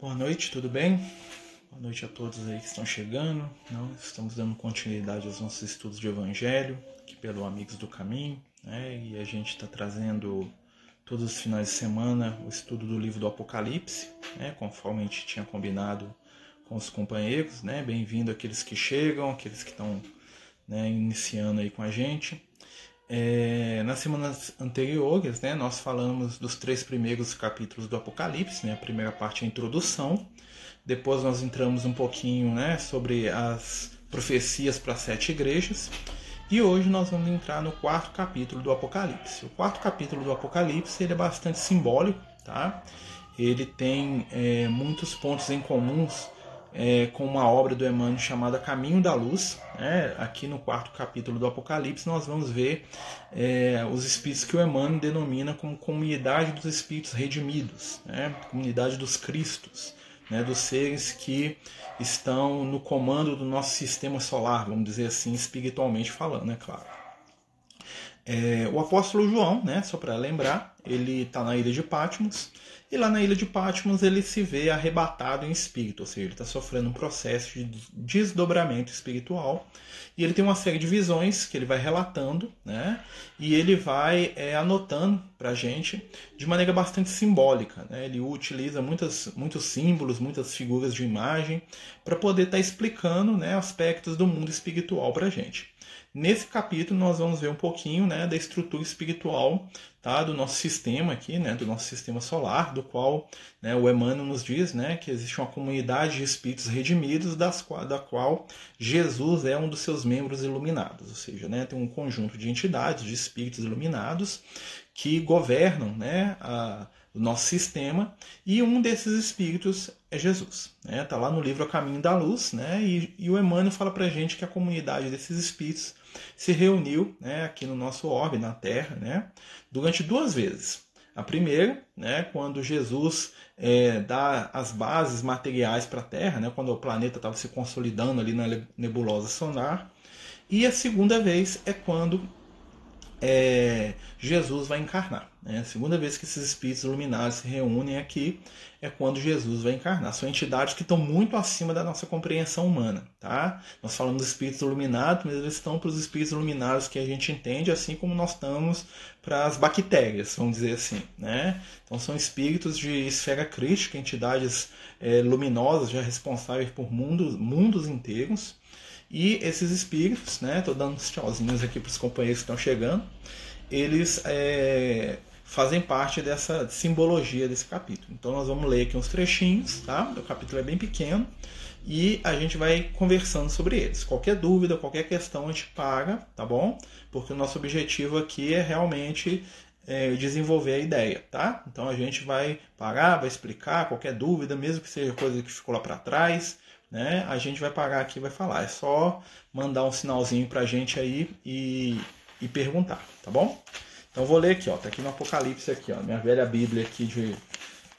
Boa noite, tudo bem? Boa noite a todos aí que estão chegando. Estamos dando continuidade aos nossos estudos de Evangelho, aqui pelo Amigos do Caminho, né? e a gente está trazendo todos os finais de semana o estudo do livro do Apocalipse, né? conforme a gente tinha combinado com os companheiros. Né? Bem-vindo aqueles que chegam, aqueles que estão né, iniciando aí com a gente. É, nas semanas anteriores, né, nós falamos dos três primeiros capítulos do Apocalipse. Né, a primeira parte é a introdução, depois nós entramos um pouquinho né, sobre as profecias para as sete igrejas. E hoje nós vamos entrar no quarto capítulo do Apocalipse. O quarto capítulo do Apocalipse ele é bastante simbólico, tá? Ele tem é, muitos pontos em comuns é, com uma obra do Emmanuel chamada Caminho da Luz. Né? Aqui no quarto capítulo do Apocalipse, nós vamos ver é, os espíritos que o Emmanuel denomina como comunidade dos espíritos redimidos, né? comunidade dos Cristos, né? dos seres que estão no comando do nosso sistema solar, vamos dizer assim, espiritualmente falando, é claro. É, o apóstolo João, né, só para lembrar, ele está na ilha de Patmos e lá na ilha de Patmos ele se vê arrebatado em espírito, ou seja, ele está sofrendo um processo de desdobramento espiritual. E ele tem uma série de visões que ele vai relatando, né? E ele vai é, anotando para a gente de maneira bastante simbólica. Né? Ele utiliza muitas, muitos símbolos, muitas figuras de imagem para poder estar tá explicando né, aspectos do mundo espiritual para a gente. Nesse capítulo nós vamos ver um pouquinho né, da estrutura espiritual tá, do nosso sistema aqui, né, do nosso sistema solar, do qual né, o Emmanuel nos diz né, que existe uma comunidade de espíritos redimidos, das, da qual Jesus é um dos seus membros iluminados, ou seja, né, tem um conjunto de entidades, de espíritos iluminados que governam né, a, o nosso sistema, e um desses espíritos é Jesus. Está né? Tá lá no livro A Caminho da Luz, né? e, e o Emmanuel fala para a gente que a comunidade desses espíritos se reuniu né, aqui no nosso orbe, na Terra, né, durante duas vezes. A primeira, né, quando Jesus é, dá as bases materiais para a Terra, né, quando o planeta estava se consolidando ali na nebulosa solar. E a segunda vez é quando é, Jesus vai encarnar. Né? A segunda vez que esses espíritos iluminados se reúnem aqui é quando Jesus vai encarnar. São entidades que estão muito acima da nossa compreensão humana. Tá? Nós falamos dos espíritos iluminados, mas eles estão para os espíritos iluminados que a gente entende, assim como nós estamos para as bactérias, vamos dizer assim. Né? Então são espíritos de esfera crítica, entidades é, luminosas já responsáveis por mundos, mundos inteiros. E esses espíritos, né, tô dando uns tchauzinhos aqui para os companheiros que estão chegando, eles é, fazem parte dessa simbologia desse capítulo. Então nós vamos ler aqui uns trechinhos, tá? O capítulo é bem pequeno e a gente vai conversando sobre eles. Qualquer dúvida, qualquer questão a gente paga, tá bom? Porque o nosso objetivo aqui é realmente é, desenvolver a ideia, tá? Então a gente vai parar, vai explicar qualquer dúvida, mesmo que seja coisa que ficou lá para trás, né? A gente vai parar aqui e vai falar. É só mandar um sinalzinho para a gente aí e, e perguntar, tá bom? Então vou ler aqui, ó. Tá aqui no Apocalipse aqui, ó. Minha velha Bíblia aqui de,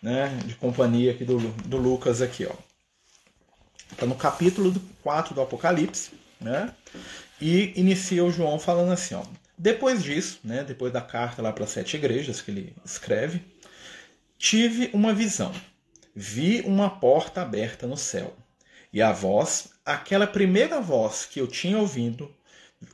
né, de companhia aqui do, do Lucas aqui, ó. Tá no capítulo 4 do Apocalipse, né? E inicia o João falando assim, ó. Depois disso, né, depois da carta lá para as sete igrejas que ele escreve, tive uma visão. Vi uma porta aberta no céu e a voz, aquela primeira voz que eu tinha ouvido,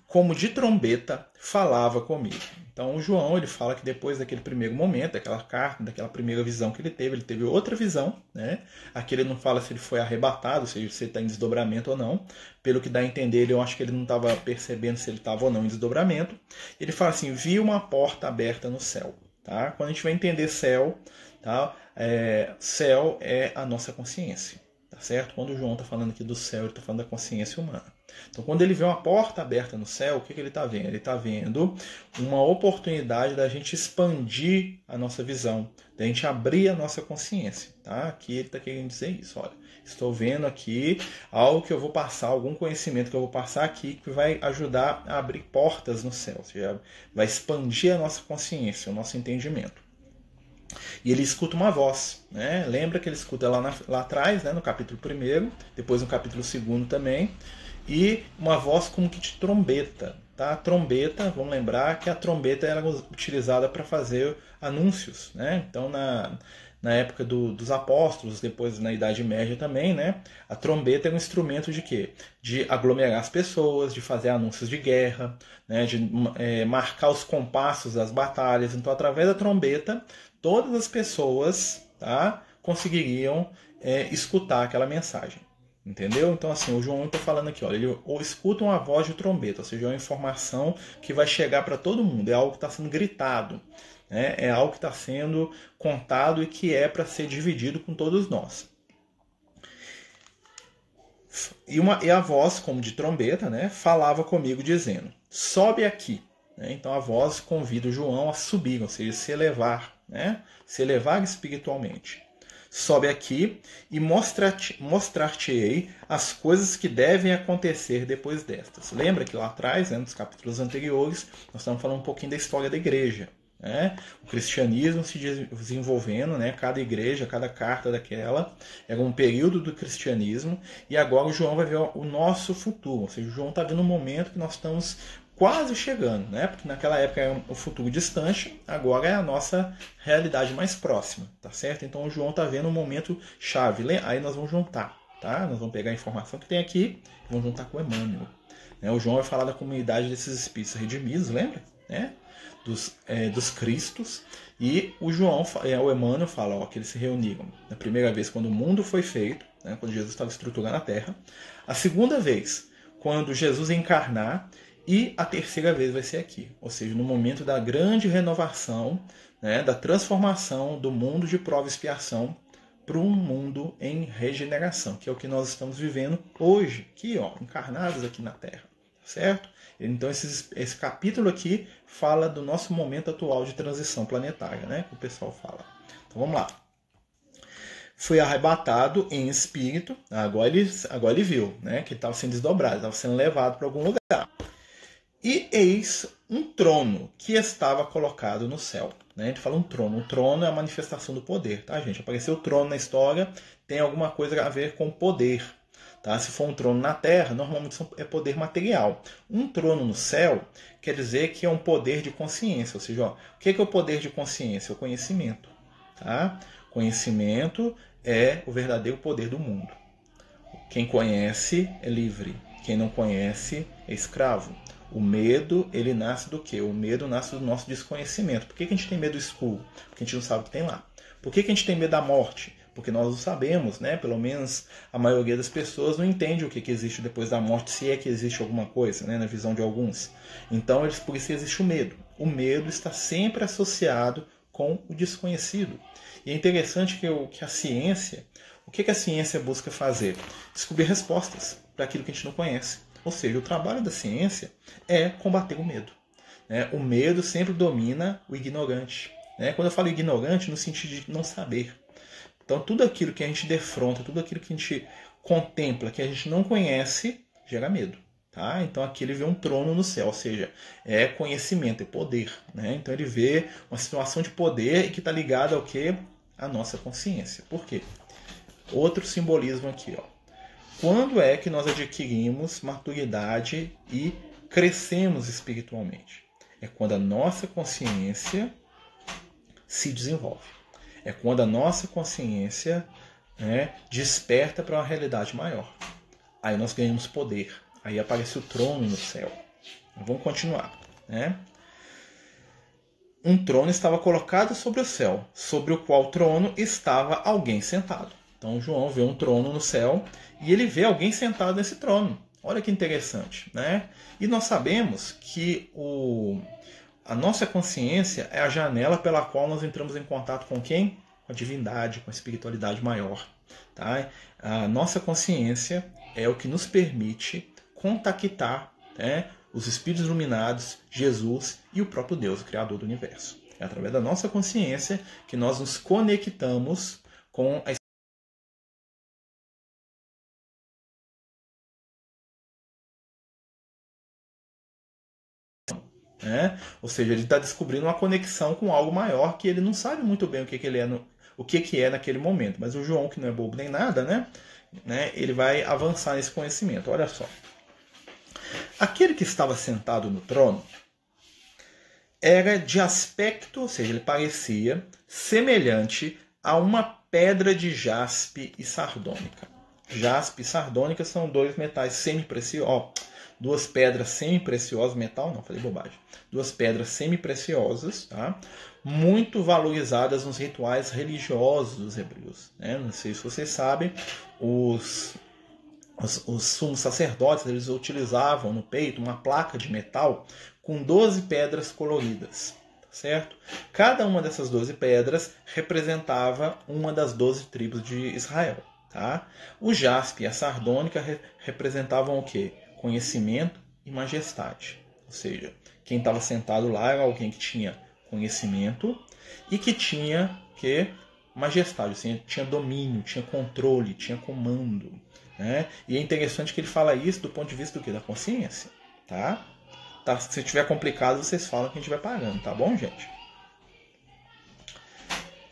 como de trombeta, falava comigo. Então o João ele fala que depois daquele primeiro momento, daquela carta, daquela primeira visão que ele teve, ele teve outra visão, né? Aqui ele não fala se ele foi arrebatado, se ele está em desdobramento ou não. Pelo que dá a entender, eu acho que ele não estava percebendo se ele estava ou não em desdobramento. Ele fala assim: vi uma porta aberta no céu. Tá? Quando a gente vai entender céu, tá? É, céu é a nossa consciência. Tá certo? Quando o João está falando aqui do céu, ele está falando da consciência humana. Então, quando ele vê uma porta aberta no céu, o que, que ele está vendo? Ele está vendo uma oportunidade da gente expandir a nossa visão, da gente abrir a nossa consciência. Tá? Aqui ele está querendo dizer isso. Olha, estou vendo aqui algo que eu vou passar, algum conhecimento que eu vou passar aqui que vai ajudar a abrir portas no céu, ou seja, vai expandir a nossa consciência, o nosso entendimento. E ele escuta uma voz, né? Lembra que ele escuta lá, na, lá atrás, né? no capítulo 1, depois no capítulo 2 também, e uma voz como que de trombeta. Tá? A trombeta, vamos lembrar que a trombeta era utilizada para fazer anúncios. Né? Então, na, na época do, dos apóstolos, depois na Idade Média também, né? A trombeta é um instrumento de quê? De aglomerar as pessoas, de fazer anúncios de guerra, né? de é, marcar os compassos das batalhas. Então, através da trombeta, todas as pessoas tá, conseguiriam é, escutar aquela mensagem. Entendeu? Então, assim, o João está falando aqui, olha, ele escuta uma voz de trombeta, ou seja, é uma informação que vai chegar para todo mundo, é algo que está sendo gritado, né? é algo que está sendo contado e que é para ser dividido com todos nós. E, uma, e a voz, como de trombeta, né, falava comigo dizendo: sobe aqui. Né? Então a voz convida o João a subir, ou seja, se elevar, né? se elevar espiritualmente. Sobe aqui e mostrar-te-ei as coisas que devem acontecer depois destas. Lembra que lá atrás, né, nos capítulos anteriores, nós estamos falando um pouquinho da história da igreja. Né? O cristianismo se desenvolvendo, né? cada igreja, cada carta daquela era um período do cristianismo e agora o João vai ver o nosso futuro, ou seja, o João está vendo um momento que nós estamos quase chegando, né? Porque naquela época era o futuro distante, agora é a nossa realidade mais próxima, tá certo? Então o João está vendo um momento chave. Aí nós vamos juntar, tá? Nós vamos pegar a informação que tem aqui e vamos juntar com o Emmanuel. Né? O João vai falar da comunidade desses espíritos redimidos, lembra? Né? Dos, é, dos Cristos. E o João, é, o Emmanuel fala ó, que eles se reuniram na primeira vez quando o mundo foi feito, né? quando Jesus estava estruturando a Terra. A segunda vez, quando Jesus encarnar e a terceira vez vai ser aqui, ou seja, no momento da grande renovação, né, da transformação do mundo de prova e expiação para um mundo em regeneração, que é o que nós estamos vivendo hoje, aqui, ó, encarnados aqui na Terra, certo? Então esse, esse capítulo aqui fala do nosso momento atual de transição planetária, né, que o pessoal fala. Então vamos lá. Foi arrebatado em espírito, agora ele, agora ele viu, né, que estava sendo desdobrado, estava sendo levado para algum lugar. E eis um trono que estava colocado no céu. Né? A gente fala um trono. O trono é a manifestação do poder, tá, gente? Apareceu o trono na história, tem alguma coisa a ver com poder. Tá? Se for um trono na terra, normalmente é poder material. Um trono no céu quer dizer que é um poder de consciência. Ou seja, ó, o que é o poder de consciência? O conhecimento. Tá? Conhecimento é o verdadeiro poder do mundo. Quem conhece é livre. Quem não conhece é escravo. O medo, ele nasce do quê? O medo nasce do nosso desconhecimento. Por que, que a gente tem medo do escuro? Porque a gente não sabe o que tem lá. Por que, que a gente tem medo da morte? Porque nós não sabemos, né? Pelo menos a maioria das pessoas não entende o que, que existe depois da morte, se é que existe alguma coisa, né? Na visão de alguns. Então, eles, por isso existe o medo. O medo está sempre associado com o desconhecido. E é interessante que, o, que a ciência, o que, que a ciência busca fazer? Descobrir respostas para aquilo que a gente não conhece. Ou seja, o trabalho da ciência é combater o medo. Né? O medo sempre domina o ignorante. Né? Quando eu falo ignorante, no sentido de não saber. Então, tudo aquilo que a gente defronta, tudo aquilo que a gente contempla, que a gente não conhece, gera medo. Tá? Então aqui ele vê um trono no céu, ou seja, é conhecimento, é poder. Né? Então ele vê uma situação de poder que está ligada ao que? A nossa consciência. Por quê? Outro simbolismo aqui. Ó. Quando é que nós adquirimos maturidade e crescemos espiritualmente? É quando a nossa consciência se desenvolve. É quando a nossa consciência né, desperta para uma realidade maior. Aí nós ganhamos poder. Aí aparece o trono no céu. Vamos continuar. Né? Um trono estava colocado sobre o céu, sobre o qual trono estava alguém sentado. Então João vê um trono no céu e ele vê alguém sentado nesse trono. Olha que interessante, né? E nós sabemos que o, a nossa consciência é a janela pela qual nós entramos em contato com quem? Com a divindade, com a espiritualidade maior. Tá? A nossa consciência é o que nos permite contactar né, os espíritos iluminados, Jesus e o próprio Deus, o Criador do universo. É através da nossa consciência que nós nos conectamos com a Ou seja, ele está descobrindo uma conexão com algo maior que ele não sabe muito bem o que, que ele é no, o que, que é naquele momento. Mas o João, que não é bobo nem nada, né? né? ele vai avançar nesse conhecimento. Olha só. Aquele que estava sentado no trono era de aspecto, ou seja, ele parecia semelhante a uma pedra de jaspe e sardônica. Jaspe e sardônica são dois metais semi-preciosos, duas pedras semi-preciosas, metal não, falei bobagem, duas pedras semi-preciosas, tá? muito valorizadas nos rituais religiosos dos hebreus. Né? Não sei se vocês sabem, os, os, os sumos sacerdotes eles utilizavam no peito uma placa de metal com 12 pedras coloridas. Tá certo? Cada uma dessas 12 pedras representava uma das 12 tribos de Israel. Tá? O jaspe e a sardônica re representavam o quê? Conhecimento e majestade. Ou seja, quem estava sentado lá era alguém que tinha conhecimento e que tinha que majestade, assim, tinha domínio, tinha controle, tinha comando. Né? E é interessante que ele fala isso do ponto de vista do que? Da consciência. Tá? tá? Se tiver complicado, vocês falam que a gente vai pagando, tá bom, gente?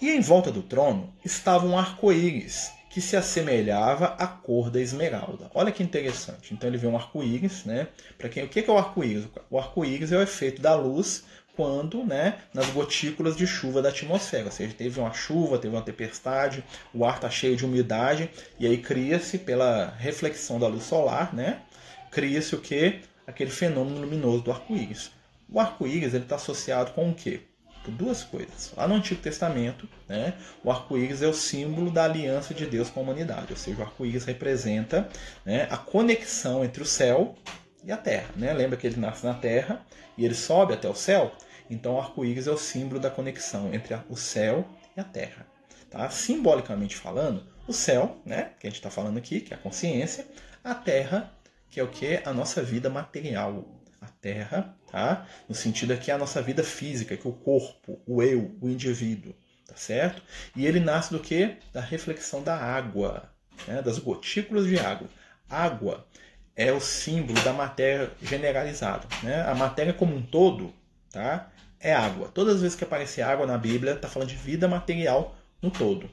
E em volta do trono estava um arco-íris que se assemelhava à cor da esmeralda. Olha que interessante. Então ele vê um arco-íris, né? Para quem o que é o arco-íris? O arco-íris é o efeito da luz quando, né, nas gotículas de chuva da atmosfera. Ou seja, teve uma chuva, teve uma tempestade, o ar está cheio de umidade e aí cria-se pela reflexão da luz solar, né? Cria-se o que? Aquele fenômeno luminoso do arco-íris. O arco-íris ele está associado com o quê? Por duas coisas. Lá no Antigo Testamento, né, o arco-íris é o símbolo da aliança de Deus com a humanidade, ou seja, o arco-íris representa né, a conexão entre o céu e a terra. Né? Lembra que ele nasce na terra e ele sobe até o céu? Então o arco-íris é o símbolo da conexão entre o céu e a terra. Tá? Simbolicamente falando, o céu, né, que a gente está falando aqui, que é a consciência, a terra, que é o que? A nossa vida material, a terra, tá? No sentido aqui a nossa vida física, que é o corpo, o eu, o indivíduo, tá certo? E ele nasce do que? Da reflexão da água, né? das gotículas de água. Água é o símbolo da matéria generalizada, né? A matéria como um todo, tá? É água. Todas as vezes que aparece água na Bíblia, está falando de vida material no todo.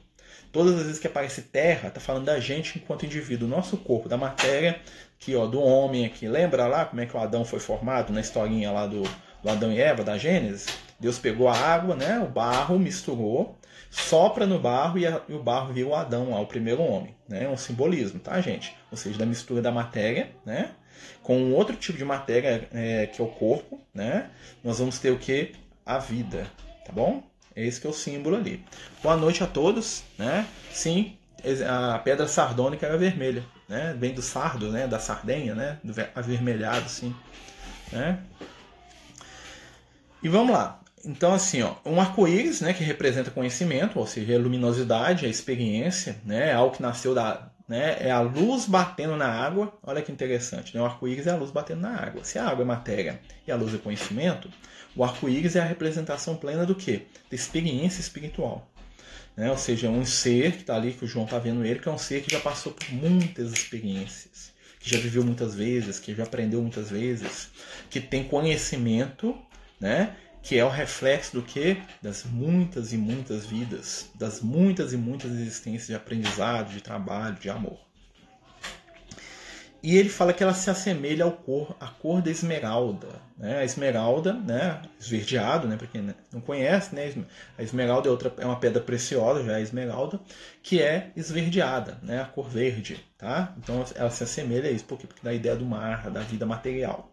Todas as vezes que aparece terra, está falando da gente enquanto indivíduo, nosso corpo, da matéria aqui, ó, do homem aqui. Lembra lá como é que o Adão foi formado na historinha lá do, do Adão e Eva, da Gênesis? Deus pegou a água, né, o barro, misturou, sopra no barro e, a, e o barro viu o Adão o primeiro homem. Né? É um simbolismo, tá, gente? Ou seja, da mistura da matéria, né? Com um outro tipo de matéria é, que é o corpo, né? Nós vamos ter o que? A vida, tá bom? Esse que é o símbolo ali. Boa noite a todos, né? Sim, a pedra sardônica era vermelha, né? Vem do sardo, né? Da sardenha, né? Do avermelhado, sim, né? E vamos lá. Então, assim, ó, um arco-íris, né, que representa conhecimento, ou seja, a luminosidade, a experiência, né, é algo que nasceu da, né, é a luz batendo na água. Olha que interessante, né? O arco-íris é a luz batendo na água. Se a água é matéria e a luz é conhecimento, o arco-íris é a representação plena do quê? Da experiência espiritual. Né? Ou seja, é um ser que está ali, que o João está vendo ele, que é um ser que já passou por muitas experiências, que já viveu muitas vezes, que já aprendeu muitas vezes, que tem conhecimento, né? que é o reflexo do que? Das muitas e muitas vidas, das muitas e muitas existências de aprendizado, de trabalho, de amor. E ele fala que ela se assemelha ao cor, à cor da esmeralda. Né? A esmeralda, né? esverdeado, né? para quem não conhece, né? a esmeralda é, outra, é uma pedra preciosa, já é a esmeralda, que é esverdeada, né? a cor verde. Tá? Então ela se assemelha a isso, por quê? porque dá a ideia do mar, da vida material.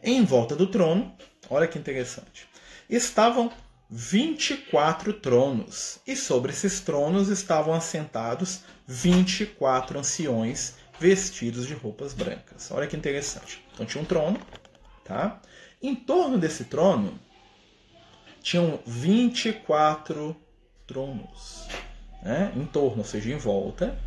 Em volta do trono, olha que interessante, estavam 24 tronos, e sobre esses tronos estavam assentados 24 anciões vestidos de roupas brancas. Olha que interessante. Então tinha um trono, tá? Em torno desse trono tinham 24 tronos, né? Em torno, ou seja, em volta.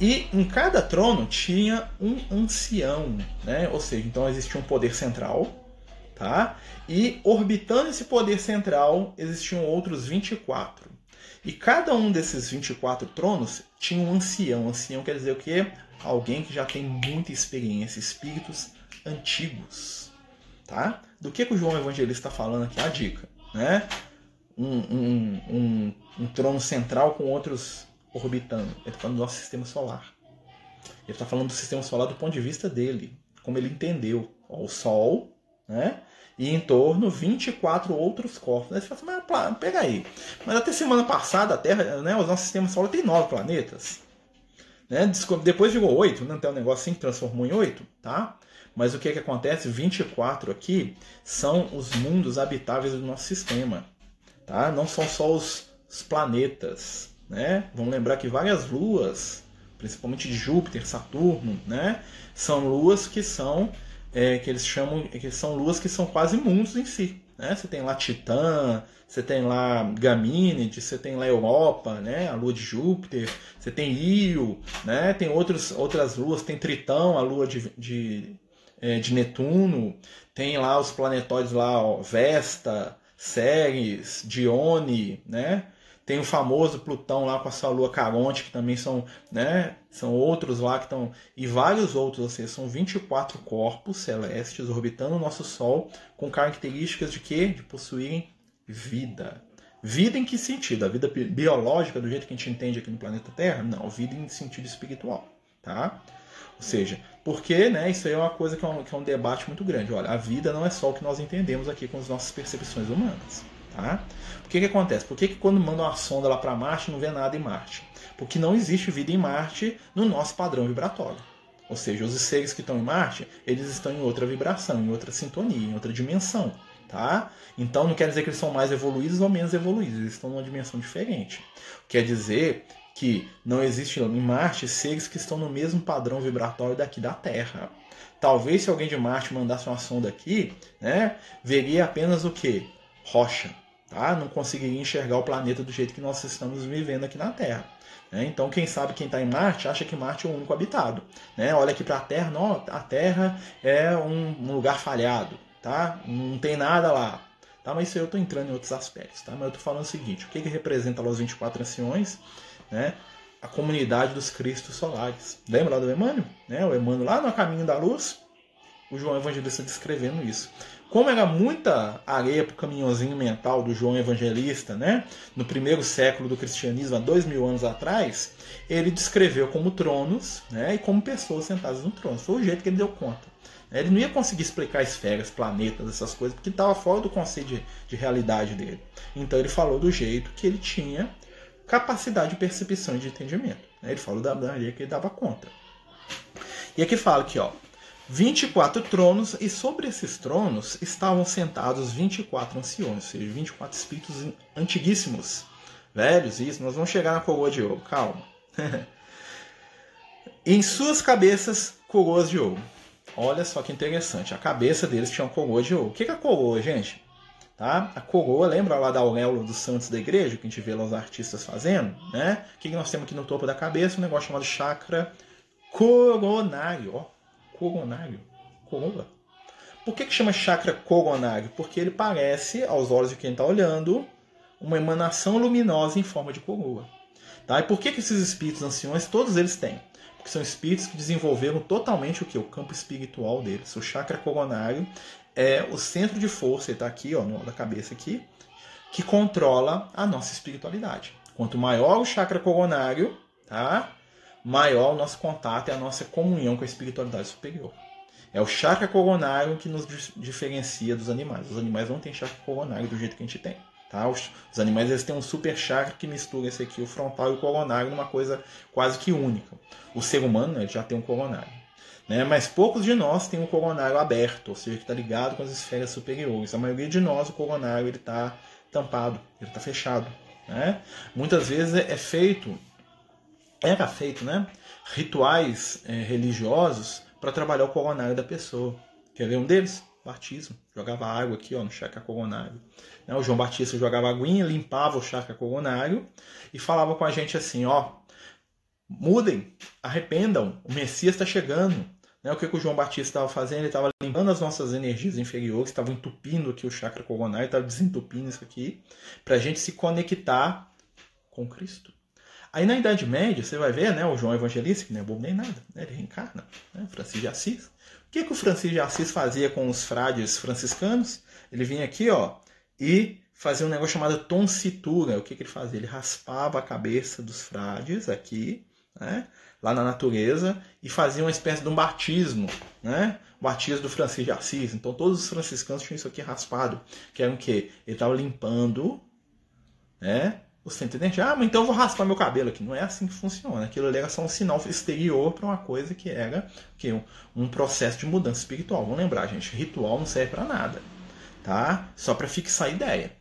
E em cada trono tinha um ancião, né? Ou seja, então existia um poder central, tá? E orbitando esse poder central existiam outros 24. E cada um desses 24 tronos tinha um ancião. Ancião quer dizer o quê? Alguém que já tem muita experiência, espíritos antigos, tá? Do que, que o João Evangelista está falando aqui? A dica, né? Um, um, um, um, trono central com outros orbitando. Ele está falando do nosso sistema solar. Ele está falando do sistema solar do ponto de vista dele, como ele entendeu. Ó, o Sol, né? e em torno 24 outros corpos. Aí você fala assim, mas pega aí. Mas até semana passada a Terra, né, o nosso sistema solar tem nove planetas. Né? Depois oito, não né? tem um negócio assim que transformou em oito, tá? Mas o que, que acontece? 24 aqui são os mundos habitáveis do nosso sistema. Tá? Não são só os, os planetas. Né? Vamos lembrar que várias luas, principalmente de Júpiter, Saturno, né? são luas que são é, que eles chamam que são luas que são quase mundos em si. Né? Você tem lá Titã, você tem lá Gamínide, você tem lá Europa, né? a lua de Júpiter, você tem Io, né? tem outros, outras luas, tem Tritão, a lua de, de é, de Netuno, tem lá os planetóides lá, ó, Vesta, Ceres, Dione, né? Tem o famoso Plutão lá com a sua lua Caronte, que também são, né, são outros lá que estão. E vários outros, ou seja, são 24 corpos celestes orbitando o nosso Sol com características de quê? De possuírem vida. Vida em que sentido? A vida biológica, do jeito que a gente entende aqui no planeta Terra? Não, vida em sentido espiritual. Tá? Ou seja, porque né, isso aí é uma coisa que é, um, que é um debate muito grande. Olha, a vida não é só o que nós entendemos aqui com as nossas percepções humanas. Tá? Por que, que acontece? Por que, que quando manda uma sonda lá para Marte não vê nada em Marte? Porque não existe vida em Marte no nosso padrão vibratório. Ou seja, os seres que estão em Marte, eles estão em outra vibração, em outra sintonia, em outra dimensão. Tá? Então não quer dizer que eles são mais evoluídos ou menos evoluídos, eles estão numa dimensão diferente. Quer dizer que não existe em Marte seres que estão no mesmo padrão vibratório daqui da Terra. Talvez se alguém de Marte mandasse uma sonda aqui, né, veria apenas o que? Rocha. Tá? Não conseguiria enxergar o planeta do jeito que nós estamos vivendo aqui na Terra. Né? Então, quem sabe quem está em Marte acha que Marte é o único habitado. Né? Olha aqui para a Terra, não, a Terra é um, um, lugar falhado, tá? não tem nada lá. Tá? Mas isso eu estou entrando em outros aspectos. Tá? Mas eu estou falando o seguinte: o que, que representa lá os 24 anciões? né, a comunidade dos Cristos solares. Lembra lá do Emmanuel? Né? O Emmanuel lá no Caminho da Luz, o João Evangelista descrevendo isso. Como era muita areia para o caminhãozinho mental do João Evangelista, né? no primeiro século do cristianismo, há dois mil anos atrás, ele descreveu como tronos né? e como pessoas sentadas no trono. Foi o jeito que ele deu conta. Ele não ia conseguir explicar esferas, planetas, essas coisas, porque estava fora do conceito de, de realidade dele. Então ele falou do jeito que ele tinha capacidade de percepção e de entendimento. Ele fala da Maria que ele dava conta. E aqui fala que, ó, 24 tronos, e sobre esses tronos estavam sentados 24 anciões, ou seja, 24 espíritos antiguíssimos, velhos, isso, nós vamos chegar na coroa de ouro, calma. em suas cabeças, coroas de ouro. Olha só que interessante, a cabeça deles tinha uma coroa de ouro. O que é a coroa, gente? Tá? A coroa, lembra lá da auréola dos santos da igreja, que a gente vê lá os artistas fazendo? Né? O que nós temos aqui no topo da cabeça? Um negócio chamado chakra coronário. Ó, coronário. Coroa. Por que, que chama chakra coronário? Porque ele parece, aos olhos de quem está olhando, uma emanação luminosa em forma de coroa. Tá? E por que, que esses espíritos anciões, todos eles têm? Porque são espíritos que desenvolveram totalmente o que? O campo espiritual deles. O chakra coronário é o centro de força, ele está aqui, ó, no, da cabeça aqui, que controla a nossa espiritualidade. Quanto maior o chakra coronário, tá? Maior o nosso contato e a nossa comunhão com a espiritualidade superior. É o chakra coronário que nos diferencia dos animais. Os animais não têm chakra coronário do jeito que a gente tem. Tá? Os, os animais eles têm um super chakra que mistura esse aqui, o frontal e o coronário, numa coisa quase que única. O ser humano né, já tem um coronário. Né? Mas poucos de nós têm o coronário aberto, ou seja, que está ligado com as esferas superiores. A maioria de nós, o coronário está tampado, ele está fechado. Né? Muitas vezes é feito, era feito, né? rituais é, religiosos para trabalhar o coronário da pessoa. Quer ver um deles? Batismo. Jogava água aqui ó, no chakra coronário. Né? O João Batista jogava aguinha, limpava o chakra coronário e falava com a gente assim: ó, mudem, arrependam, o Messias está chegando. Né? O que, que o João Batista estava fazendo? Ele estava limpando as nossas energias inferiores, estava entupindo aqui o chakra coronário, estava desentupindo isso aqui, para a gente se conectar com Cristo. Aí na Idade Média, você vai ver né, o João Evangelista, que não é bobo nem nada, né, ele reencarna, né, Francisco de Assis. O que, que o Francisco de Assis fazia com os frades franciscanos? Ele vinha aqui ó, e fazia um negócio chamado tonsitura. O que, que ele fazia? Ele raspava a cabeça dos frades aqui, né? lá na natureza e faziam uma espécie de um batismo, né? O batismo do Francisco de Assis. Então todos os franciscanos tinham isso aqui raspado, que era o quê? Ele estava limpando, né? O centro de energia. Ah, mas então eu vou raspar meu cabelo aqui. Não é assim que funciona. Aquilo ali era só um sinal exterior para uma coisa que era que um, um processo de mudança espiritual. Vamos lembrar, gente, ritual não serve para nada, tá? Só para fixar a ideia.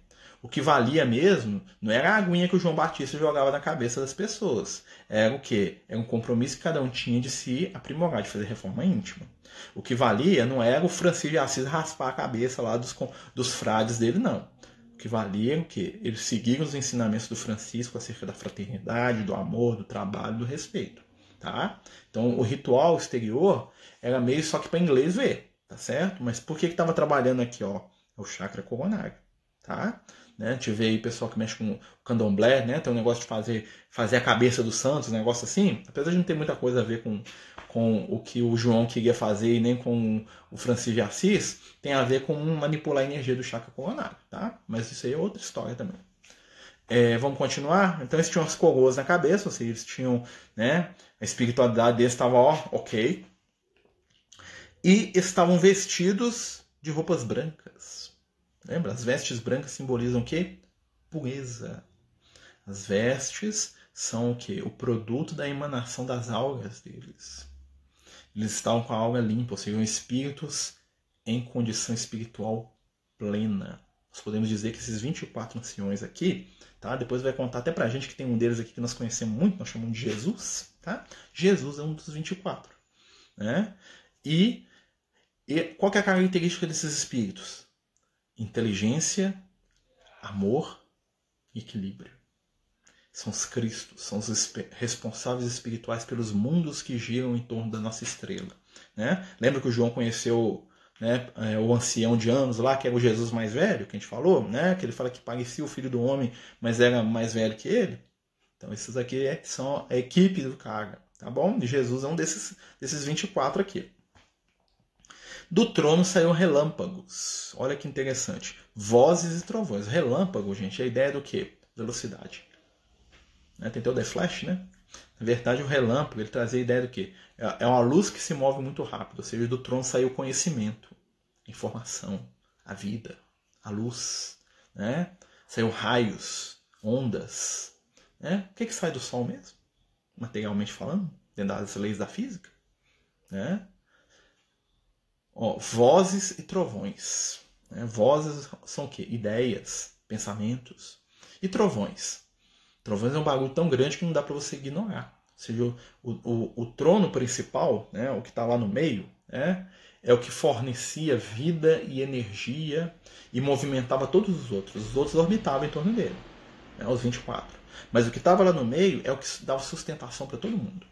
O que valia mesmo não era a aguinha que o João Batista jogava na cabeça das pessoas. Era o quê? Era um compromisso que cada um tinha de se aprimorar, de fazer reforma íntima. O que valia não era o Francisco de Assis raspar a cabeça lá dos, dos frades dele, não. Que valia era o quê? Eles seguiram os ensinamentos do Francisco acerca da fraternidade, do amor, do trabalho, do respeito. Tá? Então o ritual exterior era meio só que para inglês ver, tá certo? Mas por que estava trabalhando aqui? Ó? É o chakra coronário. Tá? Né? Vê aí pessoal que mexe com o candomblé, né? Tem um negócio de fazer, fazer a cabeça dos santos, um negócio assim. Apesar de não ter muita coisa a ver com, com o que o João queria fazer e nem com o Francisco de Assis, tem a ver com manipular a energia do chakra coronário, tá? Mas isso aí é outra história também. É, vamos continuar? Então eles tinham as coroas na cabeça, ou seja, eles tinham, né? A espiritualidade deles estava, ó, ok. E estavam vestidos de roupas brancas. Lembra? As vestes brancas simbolizam o quê? Pureza. As vestes são o quê? O produto da emanação das algas deles. Eles estavam com a alga limpa, ou seja, espíritos em condição espiritual plena. Nós podemos dizer que esses 24 anciões aqui, tá? Depois vai contar até pra gente que tem um deles aqui que nós conhecemos muito, nós chamamos de Jesus, tá? Jesus é um dos 24, né? E, e qual é a característica desses espíritos? inteligência, amor equilíbrio. São os Cristos, são os responsáveis espirituais pelos mundos que giram em torno da nossa estrela. Né? Lembra que o João conheceu né, é, o ancião de anos lá, que era o Jesus mais velho, que a gente falou, né? que ele fala que parecia o filho do homem, mas era mais velho que ele? Então, esses aqui é, são a equipe do cara, tá bom? E Jesus é um desses, desses 24 aqui. Do trono saíram relâmpagos. Olha que interessante. Vozes e trovões. Relâmpago, gente, é a ideia do quê? Velocidade. Né? Tem o The Flash, né? Na verdade, o relâmpago ele trazia a ideia do quê? É, é uma luz que se move muito rápido. Ou seja, do trono saiu conhecimento, informação, a vida, a luz. Né? Saiu raios, ondas. Né? O que, que sai do Sol mesmo? Materialmente falando, dentro das leis da física. Né? Ó, vozes e trovões. Né? Vozes são o quê? Ideias, pensamentos. E trovões. Trovões é um bagulho tão grande que não dá para você ignorar. Ou seja, o, o, o trono principal, né, o que está lá no meio, né, é o que fornecia vida e energia e movimentava todos os outros. Os outros orbitavam em torno dele, né, os 24. Mas o que estava lá no meio é o que dava sustentação para todo mundo.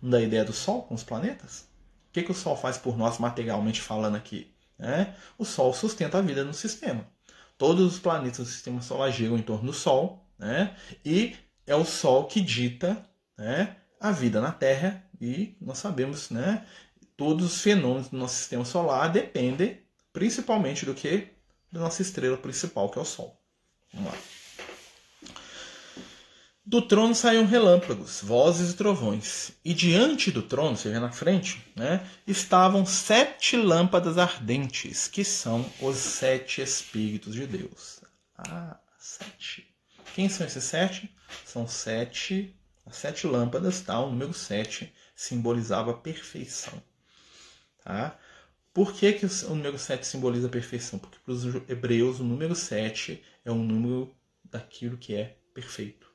Dá ideia do Sol com os planetas? O que, que o Sol faz por nós materialmente falando aqui? É, o Sol sustenta a vida no sistema. Todos os planetas do sistema solar giram em torno do Sol, né? e é o Sol que dita né, a vida na Terra, e nós sabemos né, todos os fenômenos do nosso sistema solar dependem principalmente do que? Da nossa estrela principal, que é o Sol. Vamos lá. Do trono saíam relâmpagos, vozes e trovões, e diante do trono, você vê na frente, né, estavam sete lâmpadas ardentes, que são os sete Espíritos de Deus. Ah, sete. Quem são esses sete? São sete, as sete lâmpadas, tá? O número sete simbolizava a perfeição. Tá? Por que, que o número 7 simboliza a perfeição? Porque para os hebreus o número 7 é um número daquilo que é perfeito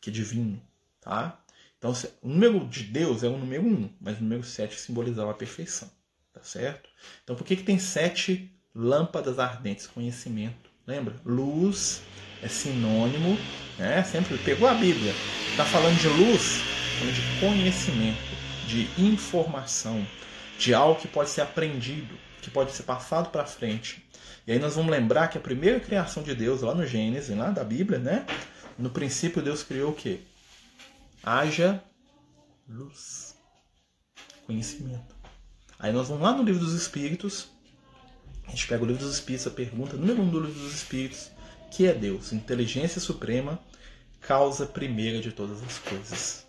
que é divino, tá? Então, o número de Deus é o número 1, mas o número 7 simbolizava a perfeição, tá certo? Então, por que, que tem sete lâmpadas ardentes? Conhecimento. Lembra? Luz é sinônimo, né? Sempre pegou a Bíblia. Está falando de luz, falando de conhecimento, de informação, de algo que pode ser aprendido, que pode ser passado para frente. E aí nós vamos lembrar que a primeira criação de Deus, lá no Gênesis, lá da Bíblia, né? No princípio, Deus criou o quê? Haja luz, conhecimento. Aí nós vamos lá no livro dos Espíritos, a gente pega o livro dos Espíritos, a pergunta número um do livro dos Espíritos, que é Deus, inteligência suprema, causa primeira de todas as coisas.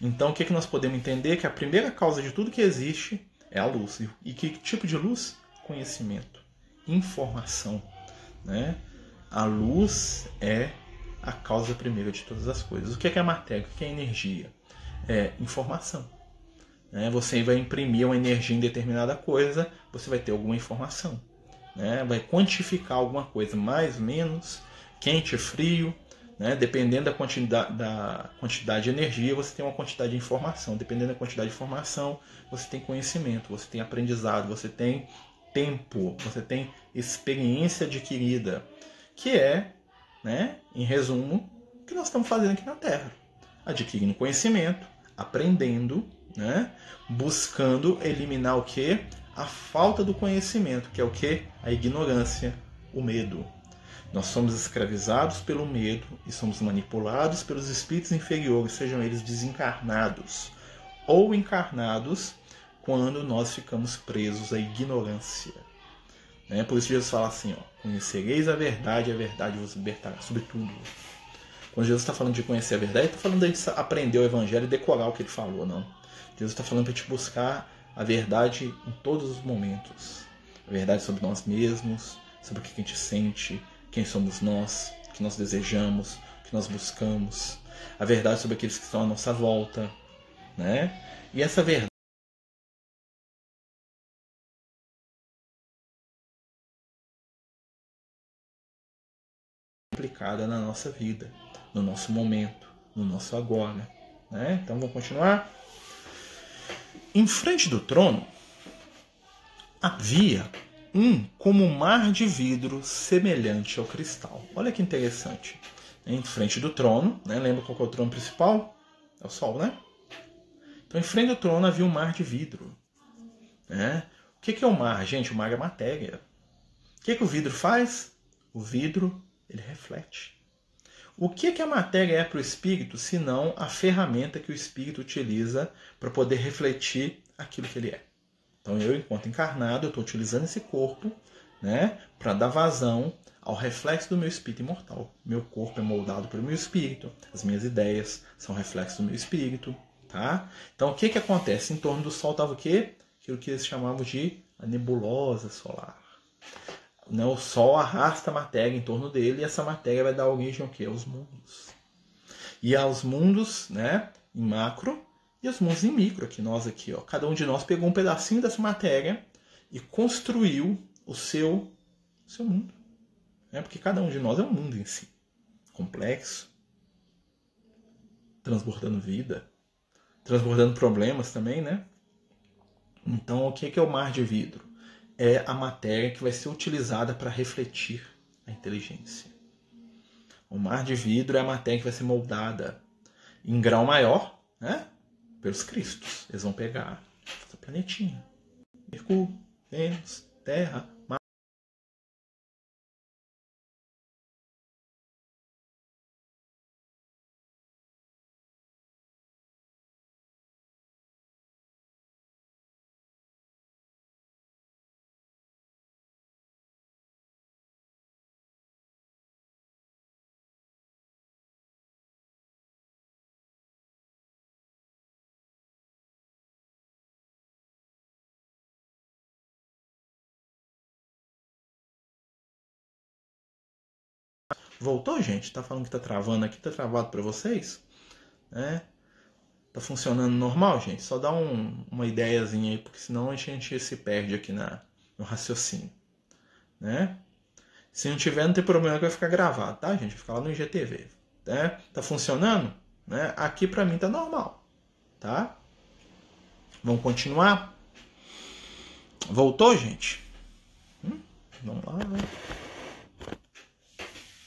Então, o que, que nós podemos entender? Que a primeira causa de tudo que existe é a luz. E que tipo de luz? Conhecimento, informação. Né? A luz é a causa primeira de todas as coisas. O que é, que é matéria? O que é energia? É informação. Né? Você vai imprimir uma energia em determinada coisa, você vai ter alguma informação. Né? Vai quantificar alguma coisa, mais, menos, quente, frio. Né? Dependendo da quantidade, da quantidade de energia, você tem uma quantidade de informação. Dependendo da quantidade de informação, você tem conhecimento, você tem aprendizado, você tem tempo, você tem experiência adquirida, que é, né, em resumo, o que nós estamos fazendo aqui na Terra. Adquirindo conhecimento, aprendendo, né, buscando eliminar o que? A falta do conhecimento, que é o que? A ignorância, o medo. Nós somos escravizados pelo medo e somos manipulados pelos espíritos inferiores, sejam eles desencarnados ou encarnados, quando nós ficamos presos à ignorância. Né? Por isso Jesus fala assim, ó, conhecereis a verdade, a verdade vos libertará, sobretudo. Quando Jesus está falando de conhecer a verdade, ele está falando de aprender o evangelho e decorar o que ele falou, não. Jesus está falando para te buscar a verdade em todos os momentos. A verdade sobre nós mesmos, sobre o que a gente sente, quem somos nós, o que nós desejamos, o que nós buscamos. A verdade sobre aqueles que estão à nossa volta, né? E essa verdade aplicada na nossa vida, no nosso momento, no nosso agora. Né? Então vamos continuar. Em frente do trono havia um como um mar de vidro semelhante ao cristal. Olha que interessante. Em frente do trono, né? lembra qual é o trono principal? É o Sol, né? Então, em frente do trono havia um mar de vidro. Né? O que é o mar, gente? O mar é matéria. O que, que o vidro faz? O vidro ele reflete. O que, que a matéria é para o espírito, senão a ferramenta que o espírito utiliza para poder refletir aquilo que ele é? Então, eu, enquanto encarnado, estou utilizando esse corpo né, para dar vazão ao reflexo do meu espírito imortal. Meu corpo é moldado pelo meu espírito, as minhas ideias são reflexos do meu espírito. Tá? Então, o que, que acontece? Em torno do Sol estava o quê? Aquilo que eles chamavam de a nebulosa solar né, o Sol arrasta a matéria em torno dele e essa matéria vai dar origem ao quê? Aos mundos. E aos mundos né, em macro e aos mundos em micro, aqui nós aqui. Ó. Cada um de nós pegou um pedacinho dessa matéria e construiu o seu, seu mundo. Né? Porque cada um de nós é um mundo em si. Complexo, transbordando vida, transbordando problemas também, né? Então, o que é o mar de vidro? É a matéria que vai ser utilizada para refletir a inteligência. O mar de vidro é a matéria que vai ser moldada em grau maior né, pelos cristos. Eles vão pegar essa planetinha, Mercúrio, Vênus, Terra, Voltou, gente? Tá falando que tá travando aqui? Tá travado para vocês? É. Tá funcionando normal, gente? Só dá um, uma ideiazinha aí, porque senão a gente se perde aqui na, no raciocínio. Né? Se não tiver, não tem problema que vai ficar gravado, tá, gente? Vai ficar lá no IGTV. Né? Tá funcionando? Né? Aqui pra mim tá normal. Tá? Vamos continuar? Voltou, gente? Hum? Vamos lá, né?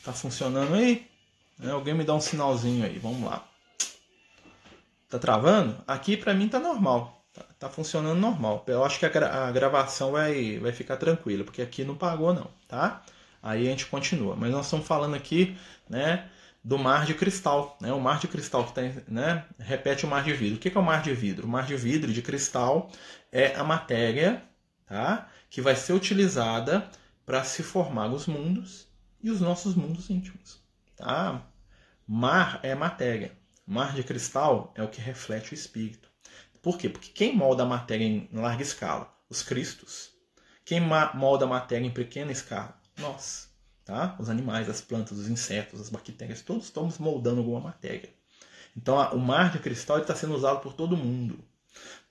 Tá funcionando aí? É, alguém me dá um sinalzinho aí, vamos lá. Tá travando? Aqui para mim tá normal. Tá, tá, funcionando normal. Eu acho que a, gra a, gravação vai, vai ficar tranquila, porque aqui não pagou não, tá? Aí a gente continua. Mas nós estamos falando aqui, né, do mar de cristal, né? O mar de cristal que tem, né, repete o mar de vidro. O que é o mar de vidro? O mar de vidro de cristal é a matéria, tá? Que vai ser utilizada para se formar os mundos e os nossos mundos íntimos. Tá? Mar é matéria. mar de cristal é o que reflete o espírito. Por quê? Porque quem molda a matéria em larga escala? Os cristos. Quem molda a matéria em pequena escala? Nós. Tá? Os animais, as plantas, os insetos, as bactérias, todos estamos moldando alguma matéria. Então o mar de cristal está sendo usado por todo mundo.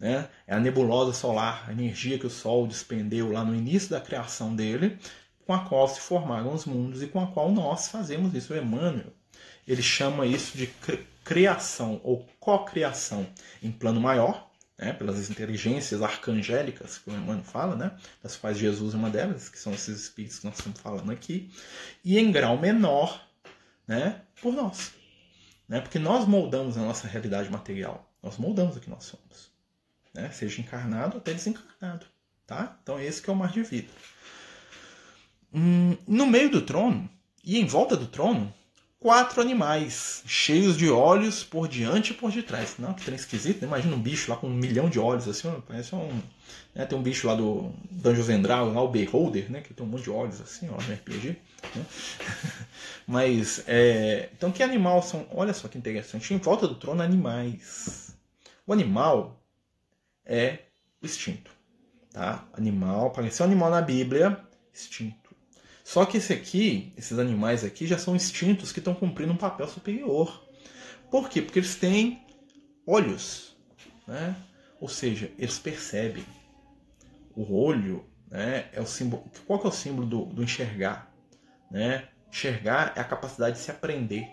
Né? É a nebulosa solar, a energia que o Sol despendeu lá no início da criação dele, com a qual se formaram os mundos e com a qual nós fazemos isso. O Emmanuel ele chama isso de criação ou cocriação em plano maior, né, pelas inteligências arcangélicas que o Emmanuel fala, né, das quais Jesus é uma delas, que são esses espíritos que nós estamos falando aqui, e em grau menor né, por nós. Né, porque nós moldamos a nossa realidade material, nós moldamos o que nós somos, né, seja encarnado até desencarnado. Tá? Então esse que é o mar de vida. Hum, no meio do trono e em volta do trono quatro animais, cheios de olhos por diante e por detrás. Não, que trem esquisito, né? Imagina um bicho lá com um milhão de olhos, assim, parece um. Né? Tem um bicho lá do Dungeons and Dragons, lá, o Beholder, né? Que tem um monte de olhos assim, ó, no RPG. Né? Mas, é... então que animal são. Olha só que interessante. Em volta do trono, animais. O animal é o instinto. Tá? Animal, apareceu animal na Bíblia, instinto. Só que esse aqui, esses animais aqui, já são instintos que estão cumprindo um papel superior. Por quê? Porque eles têm olhos, né? Ou seja, eles percebem. O olho, né, é o símbolo. Qual que é o símbolo do, do enxergar? Né? Enxergar é a capacidade de se aprender,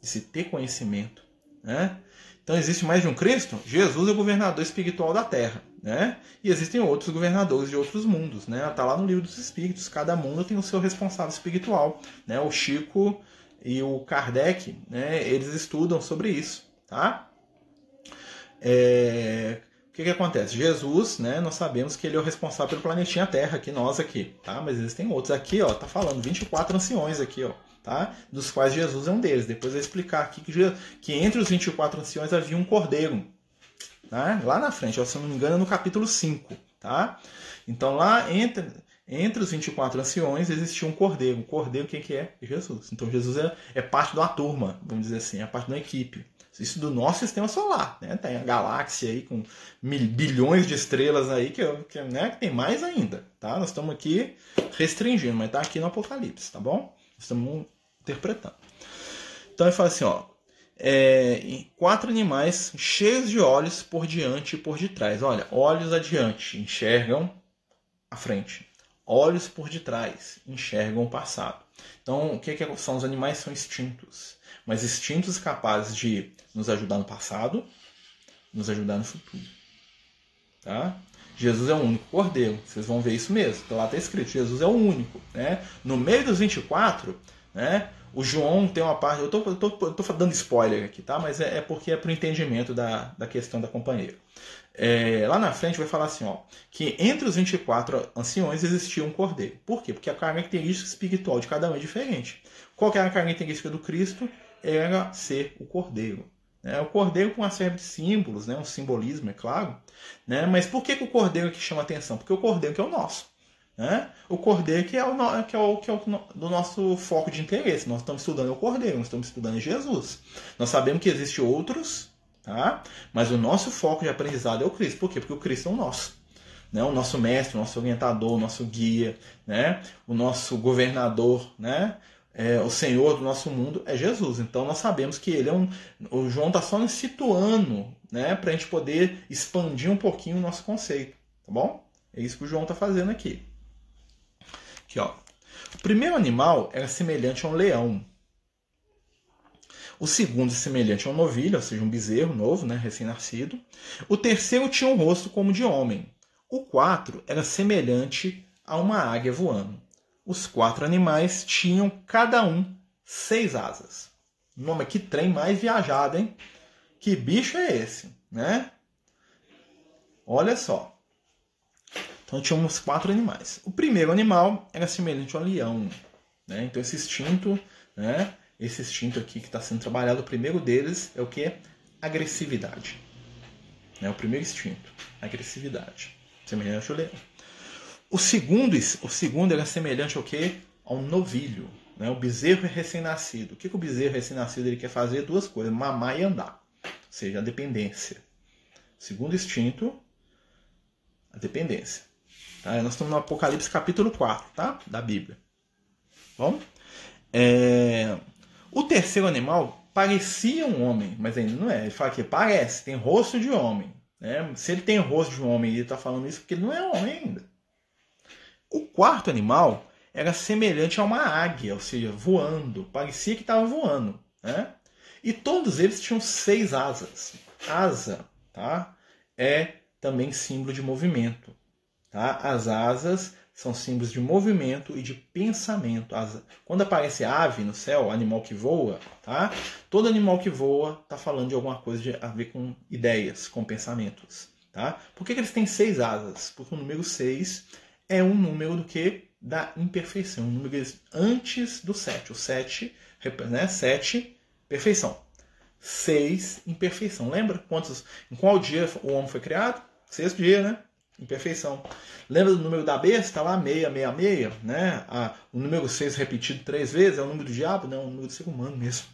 de se ter conhecimento, né? Então existe mais de um Cristo? Jesus é o governador espiritual da Terra. Né? E existem outros governadores de outros mundos. Né? Está lá no livro dos Espíritos. Cada mundo tem o seu responsável espiritual. Né? O Chico e o Kardec, né? eles estudam sobre isso. Tá? É... O que, que acontece? Jesus, né, nós sabemos que ele é o responsável pelo planetinha Terra, aqui, nós aqui, tá? Mas existem outros. Aqui, ó, tá falando 24 anciões aqui, ó tá? dos quais Jesus é um deles. Depois eu vou explicar aqui que, que entre os 24 anciões havia um cordeiro. Tá? Lá na frente, se não me engano, é no capítulo 5. Tá? Então lá entre, entre os 24 anciões existia um cordeiro. O cordeiro quem que é? Jesus. Então Jesus é, é parte uma turma, vamos dizer assim, é parte uma equipe. Isso do nosso sistema solar, né? Tem a galáxia aí com mil, bilhões de estrelas aí que, que, né, que tem mais ainda, tá? Nós estamos aqui restringindo, mas está aqui no Apocalipse, tá bom? Estamos interpretando. Então ele fala assim, ó, é, quatro animais cheios de olhos por diante e por detrás. Olha, olhos adiante, enxergam a frente. Olhos por detrás, enxergam o passado. Então, o que, que são os animais? São instintos. Mas instintos capazes de nos ajudar no passado, nos ajudar no futuro. Tá? Jesus é o único cordeiro. Vocês vão ver isso mesmo. Lá está escrito: Jesus é o único. Né? No meio dos 24, né? O João tem uma parte. Eu tô, tô, tô dando spoiler aqui, tá? Mas é, é porque é para o entendimento da, da questão da companheira. É, lá na frente vai falar assim, ó, que entre os 24 anciões existia um cordeiro. Por quê? Porque a característica espiritual de cada um é diferente. Qual que era a característica do Cristo? Era ser o cordeiro. Né? O cordeiro com uma série de símbolos, né? um simbolismo, é claro. Né? Mas por que, que o cordeiro é que chama atenção? Porque o cordeiro que é o nosso. Né? O cordeiro que é o, que é o, que é o do nosso foco de interesse. Nós estamos estudando o cordeiro, nós estamos estudando Jesus. Nós sabemos que existem outros, tá? mas o nosso foco de aprendizado é o Cristo. Por quê? Porque o Cristo é o nosso. Né? O nosso mestre, o nosso orientador, o nosso guia, né? o nosso governador, né? É, o Senhor do nosso mundo é Jesus. Então nós sabemos que ele é um. O João está só nos situando né? para a gente poder expandir um pouquinho o nosso conceito. Tá bom? É isso que o João está fazendo aqui. Aqui, ó. O primeiro animal era semelhante a um leão. O segundo semelhante a um novilho, ou seja, um bezerro novo, né, recém-nascido. O terceiro tinha um rosto como de homem. O quarto era semelhante a uma águia voando. Os quatro animais tinham cada um seis asas. Nome que trem mais viajado, hein? Que bicho é esse, né? Olha só. Então tínhamos quatro animais. O primeiro animal era semelhante ao leão. Né? Então esse instinto, né? esse instinto aqui que está sendo trabalhado, o primeiro deles é o que? Agressividade. Né? O primeiro instinto, agressividade. Semelhante ao leão. O segundo, o segundo era semelhante ao que? Ao novilho. Né? O bezerro recém-nascido. O que, que o bezerro recém-nascido ele quer fazer? Duas coisas, mamar e andar. seja, a dependência. Segundo instinto, a dependência. Tá? Nós estamos no Apocalipse capítulo 4, tá? Da Bíblia. Bom? É... O terceiro animal parecia um homem, mas ainda não é. Ele fala que parece, tem rosto de homem. Né? Se ele tem rosto de um homem ele está falando isso, porque ele não é homem ainda. O quarto animal era semelhante a uma águia, ou seja, voando. Parecia que estava voando. Né? E todos eles tinham seis asas. Asa tá? é também símbolo de movimento. Tá? As asas são símbolos de movimento e de pensamento. As... Quando aparece ave no céu, animal que voa, tá? todo animal que voa está falando de alguma coisa de, a ver com ideias, com pensamentos. Tá? Por que, que eles têm seis asas? Porque o número seis é um número do que? Da imperfeição. Um número antes do sete. O sete, né? sete perfeição. Seis, imperfeição. Lembra quantos, em qual dia o homem foi criado? Sexto dia, né? Imperfeição. Lembra do número da besta lá? 666, né? Ah, o número 6 repetido três vezes é o número do diabo? Não, é o número do ser humano mesmo.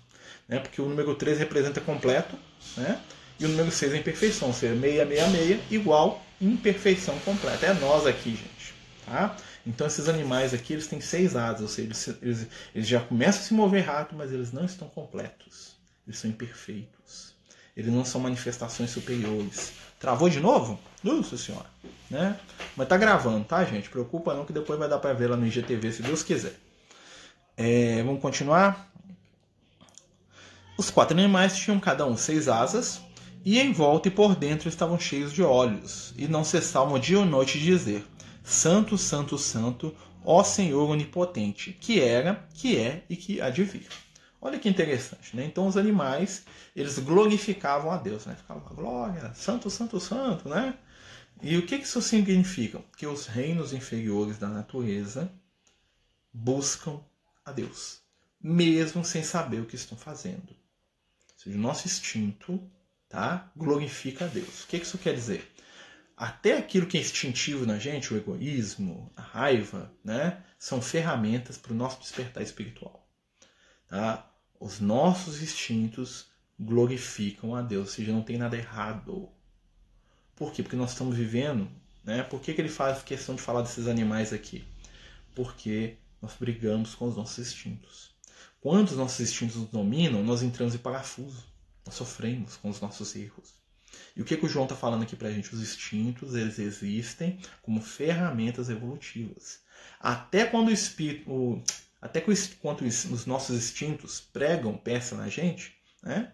Né? Porque o número 3 representa completo, né? E o número 6 é imperfeição, ou seja, 666 igual imperfeição completa. É nós aqui, gente. Tá? Então esses animais aqui eles têm seis asas, ou seja, eles, eles, eles já começam a se mover rápido, mas eles não estão completos. Eles são imperfeitos. Eles não são manifestações superiores. Travou de novo? Nossa senhora. Né? Mas tá gravando, tá, gente? Preocupa não que depois vai dar para ver lá no IGTV, se Deus quiser. É, vamos continuar? Os quatro animais tinham cada um seis asas, e em volta e por dentro estavam cheios de olhos, e não cessavam dia ou noite de dizer: Santo, Santo, Santo, ó Senhor Onipotente, que era, que é e que há de vir. Olha que interessante, né? Então os animais, eles glorificavam a Deus, né? Ficavam, glória, santo, santo, santo, né? E o que isso significa? Que os reinos inferiores da natureza buscam a Deus, mesmo sem saber o que estão fazendo. Ou seja, o nosso instinto tá, glorifica a Deus. O que isso quer dizer? até aquilo que é instintivo na gente, o egoísmo, a raiva, né, são ferramentas para o nosso despertar espiritual. Tá? Os nossos instintos glorificam a Deus, ou seja, não tem nada errado. Por quê? Porque nós estamos vivendo. Né? Por que, que ele faz questão de falar desses animais aqui? Porque nós brigamos com os nossos instintos. Quando os nossos instintos nos dominam, nós entramos em parafuso. Nós sofremos com os nossos erros. E o que, que o João está falando aqui para a gente? Os instintos eles existem como ferramentas evolutivas. Até quando o espírito, o, até quando os nossos instintos pregam peça na gente, né,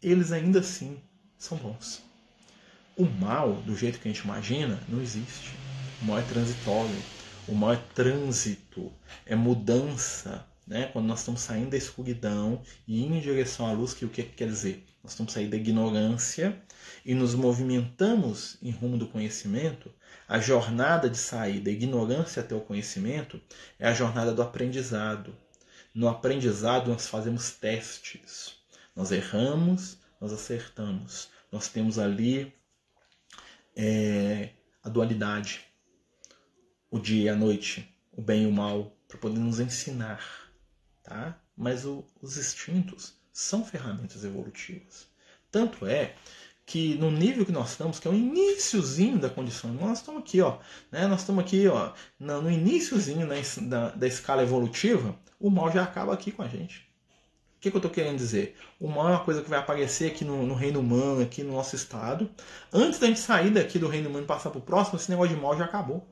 eles ainda assim são bons. O mal, do jeito que a gente imagina, não existe. O mal é transitório. O mal é trânsito, é mudança. Né? Quando nós estamos saindo da escuridão e indo em direção à luz, que o que quer dizer? Nós estamos saindo da ignorância e nos movimentamos em rumo do conhecimento, a jornada de sair da ignorância até o conhecimento é a jornada do aprendizado. No aprendizado, nós fazemos testes. Nós erramos, nós acertamos. Nós temos ali é, a dualidade, o dia e a noite, o bem e o mal, para poder nos ensinar. Tá? Mas o, os instintos são ferramentas evolutivas. Tanto é que no nível que nós estamos, que é o iníciozinho da condição, nós estamos aqui, ó, né? Nós estamos aqui, ó, no iníciozinho da, da escala evolutiva, o mal já acaba aqui com a gente. Que, que eu estou querendo dizer? O mal é uma coisa que vai aparecer aqui no, no, reino humano, aqui no nosso estado. Antes da gente sair daqui do reino humano e passar para o próximo, esse negócio de mal já acabou.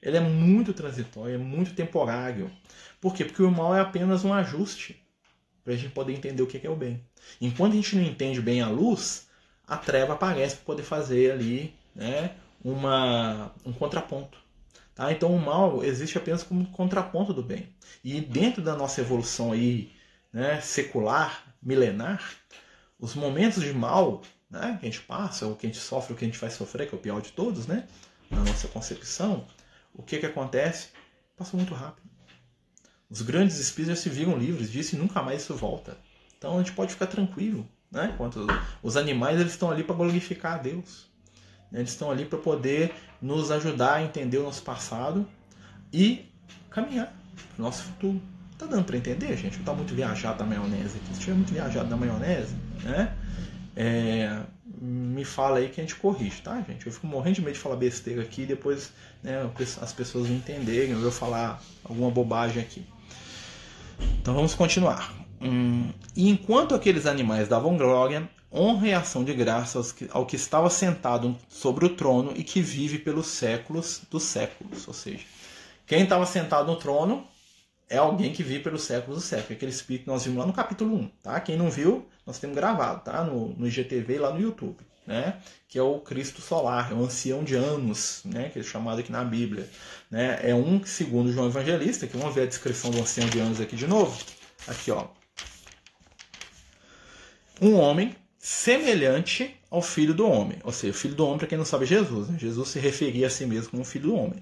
Ele é muito transitório, é muito temporário. Por quê? Porque o mal é apenas um ajuste para a gente poder entender o que é o bem. Enquanto a gente não entende bem a luz, a treva aparece para poder fazer ali né, uma, um contraponto. Tá? Então o mal existe apenas como contraponto do bem. E dentro da nossa evolução aí, né, secular, milenar, os momentos de mal né, que a gente passa, ou que a gente sofre, ou que a gente vai sofrer, que é o pior de todos, né, na nossa concepção, o que, que acontece? Passa muito rápido. Os grandes espíritos já se viram livres disso e nunca mais isso volta. Então a gente pode ficar tranquilo. Né? Enquanto os animais eles estão ali para glorificar a Deus. Eles estão ali para poder nos ajudar a entender o nosso passado e caminhar para o nosso futuro. Tá dando para entender, gente? Tá muito viajado da maionese aqui. Se estiver muito viajado da maionese, né? é, me fala aí que a gente corrige, tá, gente? Eu fico morrendo de medo de falar besteira aqui e depois né, as pessoas não entenderem, eu falar alguma bobagem aqui. Então vamos continuar. Hum, e enquanto aqueles animais davam glória, honra e ação de graças ao que estava sentado sobre o trono e que vive pelos séculos dos séculos. Ou seja, quem estava sentado no trono é alguém que vive pelos séculos dos séculos. Aquele espírito que nós vimos lá no capítulo 1. Tá? Quem não viu, nós temos gravado tá? no, no IGTV lá no YouTube. Né? que é o Cristo solar, é o ancião de anos, né? que é chamado aqui na Bíblia. Né? É um, segundo João Evangelista, que vamos ver a descrição do ancião de anos aqui de novo. Aqui, ó. Um homem semelhante ao filho do homem. Ou seja, o filho do homem, para quem não sabe, é Jesus. Né? Jesus se referia a si mesmo como filho do homem.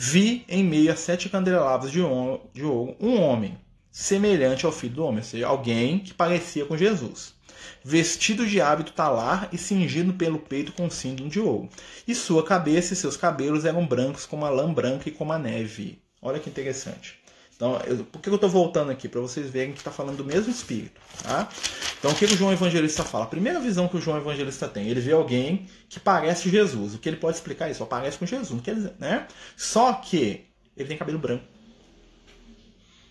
Vi em meio a sete candelabros de ouro um homem semelhante ao filho do homem, ou seja, alguém que parecia com Jesus, vestido de hábito talar e cingido pelo peito com símbolo de ouro. E sua cabeça e seus cabelos eram brancos como a lã branca e como a neve. Olha que interessante. Então, eu, por que eu estou voltando aqui? Para vocês verem que está falando do mesmo espírito. Tá? Então, o que o João Evangelista fala? A primeira visão que o João Evangelista tem, ele vê alguém que parece Jesus. O que ele pode explicar isso? Parece com Jesus. Não quer dizer, né? Só que ele tem cabelo branco.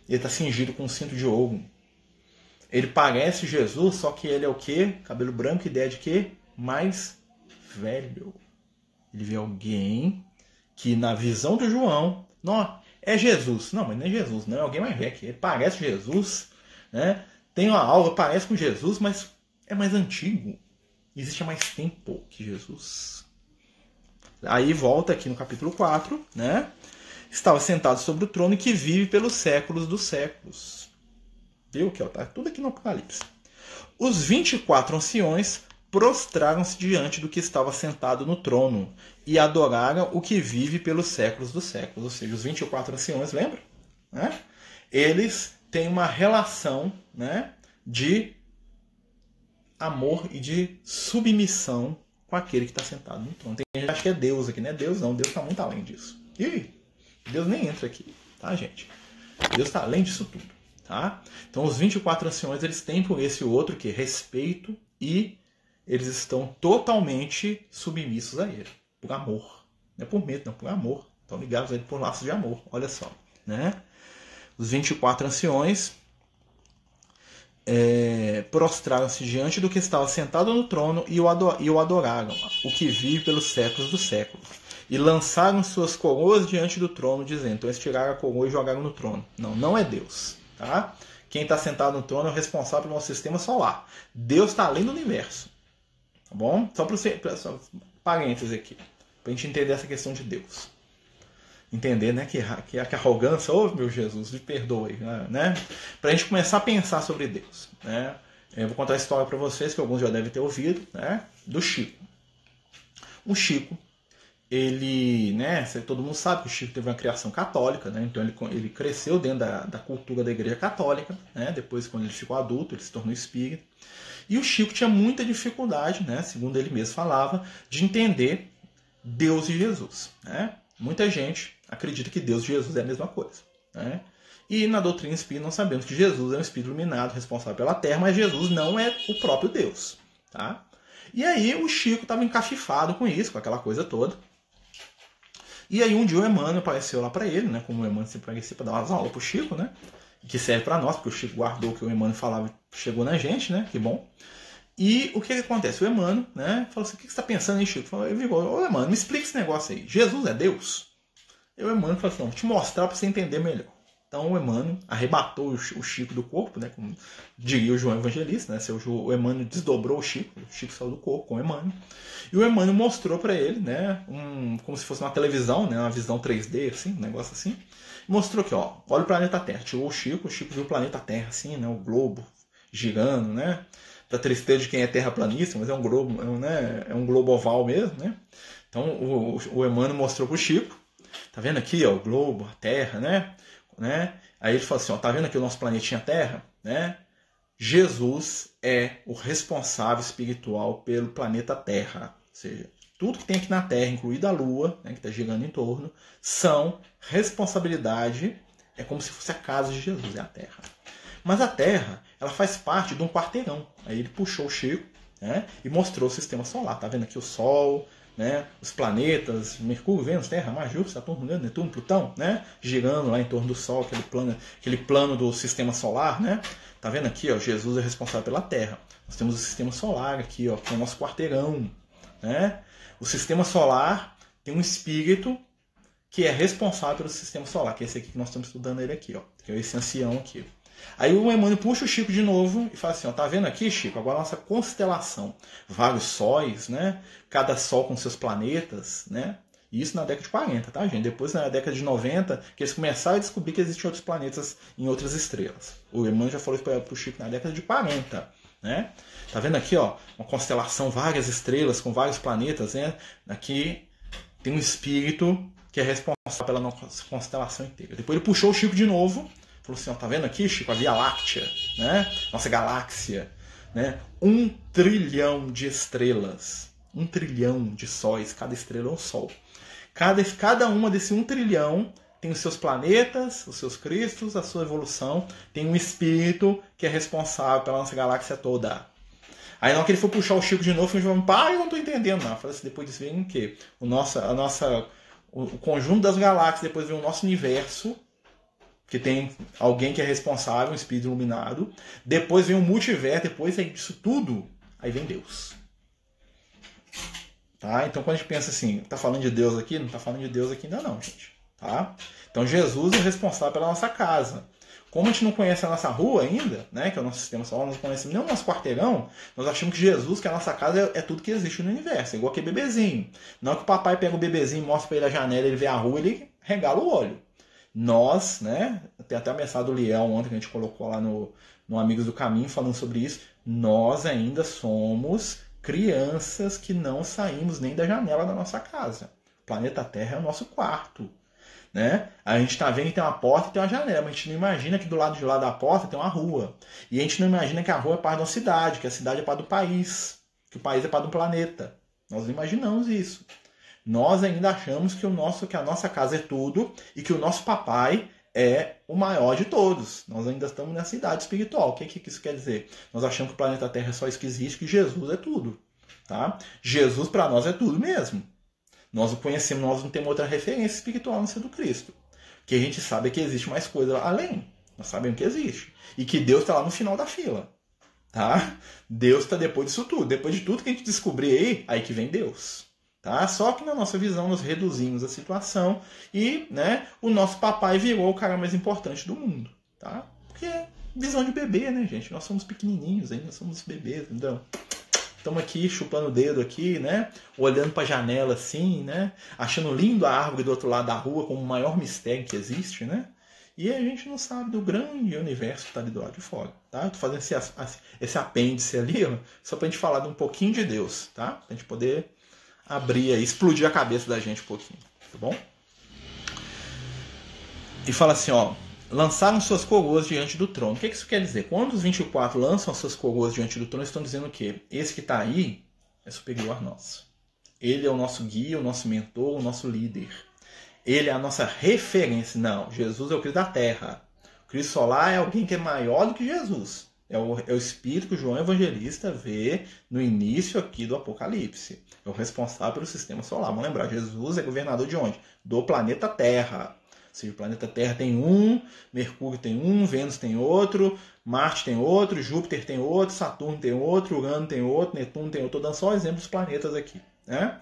Ele está cingido com um cinto de ouro. Ele parece Jesus, só que ele é o quê? Cabelo branco, ideia de quê? Mais velho. Ele vê alguém que, na visão do João, não, é Jesus. Não, mas não é Jesus, não é alguém mais velho. Ele parece Jesus, né? tem uma aura, parece com Jesus, mas é mais antigo. Existe há mais tempo que Jesus. Aí volta aqui no capítulo 4, né? Estava sentado sobre o trono que vive pelos séculos dos séculos. Viu que tá tudo aqui no Apocalipse. Os 24 anciões prostraram-se diante do que estava sentado no trono e adoraram o que vive pelos séculos dos séculos. Ou seja, os 24 anciões, lembra? Né? Eles têm uma relação né, de amor e de submissão com aquele que está sentado no trono. Tem gente que acha que é Deus aqui, não é Deus não. Deus está muito além disso. E Deus nem entra aqui, tá, gente? Deus está além disso tudo, tá? Então, os 24 anciões, eles têm por esse outro que respeito e eles estão totalmente submissos a ele, por amor. Não é por medo, não, por amor. Estão ligados a ele por laços de amor, olha só, né? Os 24 anciões é, prostraram-se diante do que estava sentado no trono e o, adoraram, o que vive pelos séculos dos séculos. E lançaram suas coroas diante do trono, dizendo: Então eles tiraram a coroa e jogaram no trono. Não, não é Deus. Tá? Quem está sentado no trono é o responsável pelo nosso sistema solar. Deus está além do universo. Tá bom? Só para você. Parênteses aqui. Para a gente entender essa questão de Deus entender né, que, que, que arrogância, ô oh, meu Jesus, me perdoe, né? Para a gente começar a pensar sobre Deus. Né? Eu vou contar a história para vocês, que alguns já devem ter ouvido, né? do Chico. O Chico, ele, né, todo mundo sabe que o Chico teve uma criação católica, né? então ele, ele cresceu dentro da, da cultura da igreja católica, né? depois quando ele ficou adulto, ele se tornou espírita. E o Chico tinha muita dificuldade, né, segundo ele mesmo falava, de entender Deus e Jesus. Né? Muita gente acredita que Deus e Jesus é a mesma coisa. Né? E na doutrina espírita nós sabemos que Jesus é um espírito iluminado, responsável pela Terra, mas Jesus não é o próprio Deus. Tá? E aí o Chico estava encachifado com isso, com aquela coisa toda. E aí um dia o Emmanuel apareceu lá para ele, né? Como o Emmanuel sempre aparecia para dar umas aulas pro Chico, né? Que serve para nós, porque o Chico guardou o que o Emmanuel falava, chegou na gente, né? Que bom. E o que, que acontece? O Emmanuel, né? Falou assim: o que, que você está pensando aí, Chico? Virou, ô Emmanuel, me explica esse negócio aí. Jesus é Deus? E o Emmanuel falou assim: vou te mostrar para você entender melhor. Então o Emmanuel arrebatou o Chico do corpo, né? Como diria o João Evangelista, né? O Emmanuel desdobrou o Chico, o Chico saiu do corpo com o Emmanuel. E o Emmanuel mostrou para ele, né? Um, como se fosse uma televisão, né? Uma visão 3D, assim, um negócio assim. Mostrou que, ó, olha o planeta Terra. Tirou o Chico, o Chico viu o planeta Terra, assim, né? O globo girando, né? Pra tristeza de quem é terraplanista, mas é um globo, é um, né? é um globo oval mesmo, né? Então o, o Emmanuel mostrou pro Chico, tá vendo aqui, ó, o globo, a Terra, né? né? Aí ele falou assim, ó, tá vendo aqui o nosso planetinha Terra, né? Jesus é o responsável espiritual pelo planeta Terra. Ou seja, tudo que tem aqui na Terra, incluída a Lua, né, que está girando em torno, são responsabilidade, é como se fosse a casa de Jesus, é a Terra. Mas a Terra, ela faz parte de um quarteirão. Aí ele puxou o Chico, né? e mostrou o sistema solar. Tá vendo aqui o Sol, né? os planetas, Mercúrio, Vênus, Terra, Marte, Júpiter, Saturno, Netuno, Plutão, né? girando lá em torno do Sol, aquele plano, aquele plano do sistema solar. Né? Tá vendo aqui, ó, Jesus é responsável pela Terra. Nós temos o sistema solar aqui, ó, que é o nosso quarteirão. Né? O sistema solar tem um espírito que é responsável pelo sistema solar, que é esse aqui que nós estamos estudando ele aqui, ó, que é esse ancião aqui. Aí o Emmanuel puxa o Chico de novo e fala assim, ó, tá vendo aqui, Chico, agora a nossa constelação, vários sóis, né? Cada sol com seus planetas, né? Isso na década de 40, tá, gente? Depois, na década de 90, que eles começaram a descobrir que existem outros planetas em outras estrelas. O Emmanuel já falou isso para o Chico na década de 40, né? Tá vendo aqui, ó, uma constelação, várias estrelas com vários planetas, né? Aqui tem um espírito que é responsável pela nossa constelação inteira. Depois ele puxou o Chico de novo, falou assim, ó, tá vendo aqui, Chico, a Via Láctea, né? Nossa galáxia, né? Um trilhão de estrelas, um trilhão de sóis, cada estrela é um sol. Cada, cada uma desse um trilhão tem os seus planetas, os seus cristos, a sua evolução, tem um espírito que é responsável pela nossa galáxia toda. Aí na hora que ele foi puxar o Chico de novo, ele falou, pá, eu não estou entendendo não. Eu falei assim, depois vem o quê? O nossa, a nossa o conjunto das galáxias, depois vem o nosso universo, que tem alguém que é responsável, um espírito iluminado. Depois vem o multiverso, depois disso tudo, aí vem Deus. Tá? Então quando a gente pensa assim, tá falando de Deus aqui? Não tá falando de Deus aqui ainda não, gente. Tá? Então Jesus é responsável pela nossa casa. Como a gente não conhece a nossa rua ainda, né, que é o nosso sistema solar, não conhecemos nem o nosso quarteirão, nós achamos que Jesus, que é a nossa casa, é, é tudo que existe no universo, é igual aquele bebezinho. Não é que o papai pega o bebezinho, mostra para ele a janela, ele vê a rua, ele regala o olho. Nós, né, tem até a mensagem do Leão ontem que a gente colocou lá no, no Amigos do Caminho falando sobre isso, nós ainda somos crianças que não saímos nem da janela da nossa casa. O planeta Terra é o nosso quarto. Né? A gente está vendo que tem uma porta e tem uma janela, mas a gente não imagina que do lado de lá da porta tem uma rua. E a gente não imagina que a rua é parte de uma cidade, que a cidade é parte do país, que o país é parte do planeta. Nós não imaginamos isso. Nós ainda achamos que, o nosso, que a nossa casa é tudo e que o nosso papai é o maior de todos. Nós ainda estamos nessa idade espiritual. O que, que isso quer dizer? Nós achamos que o planeta Terra é só isso que existe, que Jesus é tudo. Tá? Jesus para nós é tudo mesmo. Nós o conhecemos, nós não temos outra referência espiritual não ser do Cristo. Que a gente sabe que existe mais coisa além. Nós sabemos que existe. E que Deus está lá no final da fila. Tá? Deus está depois disso tudo. Depois de tudo que a gente descobrir aí, aí que vem Deus. Tá? Só que na nossa visão nós reduzimos a situação e né, o nosso papai virou o cara mais importante do mundo. Tá? Porque é visão de bebê, né, gente? Nós somos pequenininhos ainda, somos bebês, então estamos aqui chupando o dedo aqui, né? Olhando para a janela assim, né? Achando lindo a árvore do outro lado da rua como o maior mistério que existe, né? E a gente não sabe do grande universo que está ali do lado de fora, tá? Eu tô fazendo esse, esse apêndice ali, ó, só para a gente falar de um pouquinho de Deus, tá? A gente poder abrir aí, explodir a cabeça da gente um pouquinho, tá bom? E fala assim, ó, lançaram suas coroas diante do trono. O que isso quer dizer? Quando os 24 lançam suas coroas diante do trono, estão dizendo o quê? Esse que está aí é superior a nós. Ele é o nosso guia, o nosso mentor, o nosso líder. Ele é a nossa referência. Não, Jesus é o Cristo da terra. O Cristo solar é alguém que é maior do que Jesus. É o, é o Espírito que João Evangelista vê no início aqui do Apocalipse. É o responsável pelo sistema solar. Vamos lembrar, Jesus é governador de onde? Do planeta Terra seja, o planeta Terra tem um, Mercúrio tem um, Vênus tem outro, Marte tem outro, Júpiter tem outro, Saturno tem outro, Urano tem outro, Netuno tem outro. Estou dando só exemplos dos planetas aqui. Né?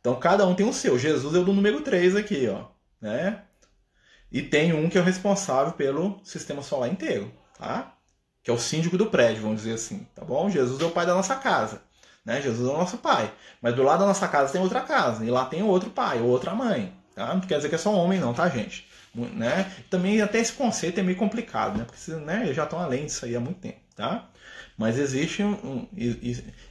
Então cada um tem o seu. Jesus é o do número 3 aqui, ó. Né? E tem um que é o responsável pelo sistema solar inteiro, tá? Que é o síndico do prédio, vamos dizer assim, tá bom? Jesus é o pai da nossa casa, né? Jesus é o nosso pai. Mas do lado da nossa casa tem outra casa, e lá tem outro pai, ou outra mãe, tá? Não quer dizer que é só homem não, tá, gente? né? Também até esse conceito é meio complicado, né? Porque né, já estão além disso aí há muito tempo, tá? Mas existe um, um,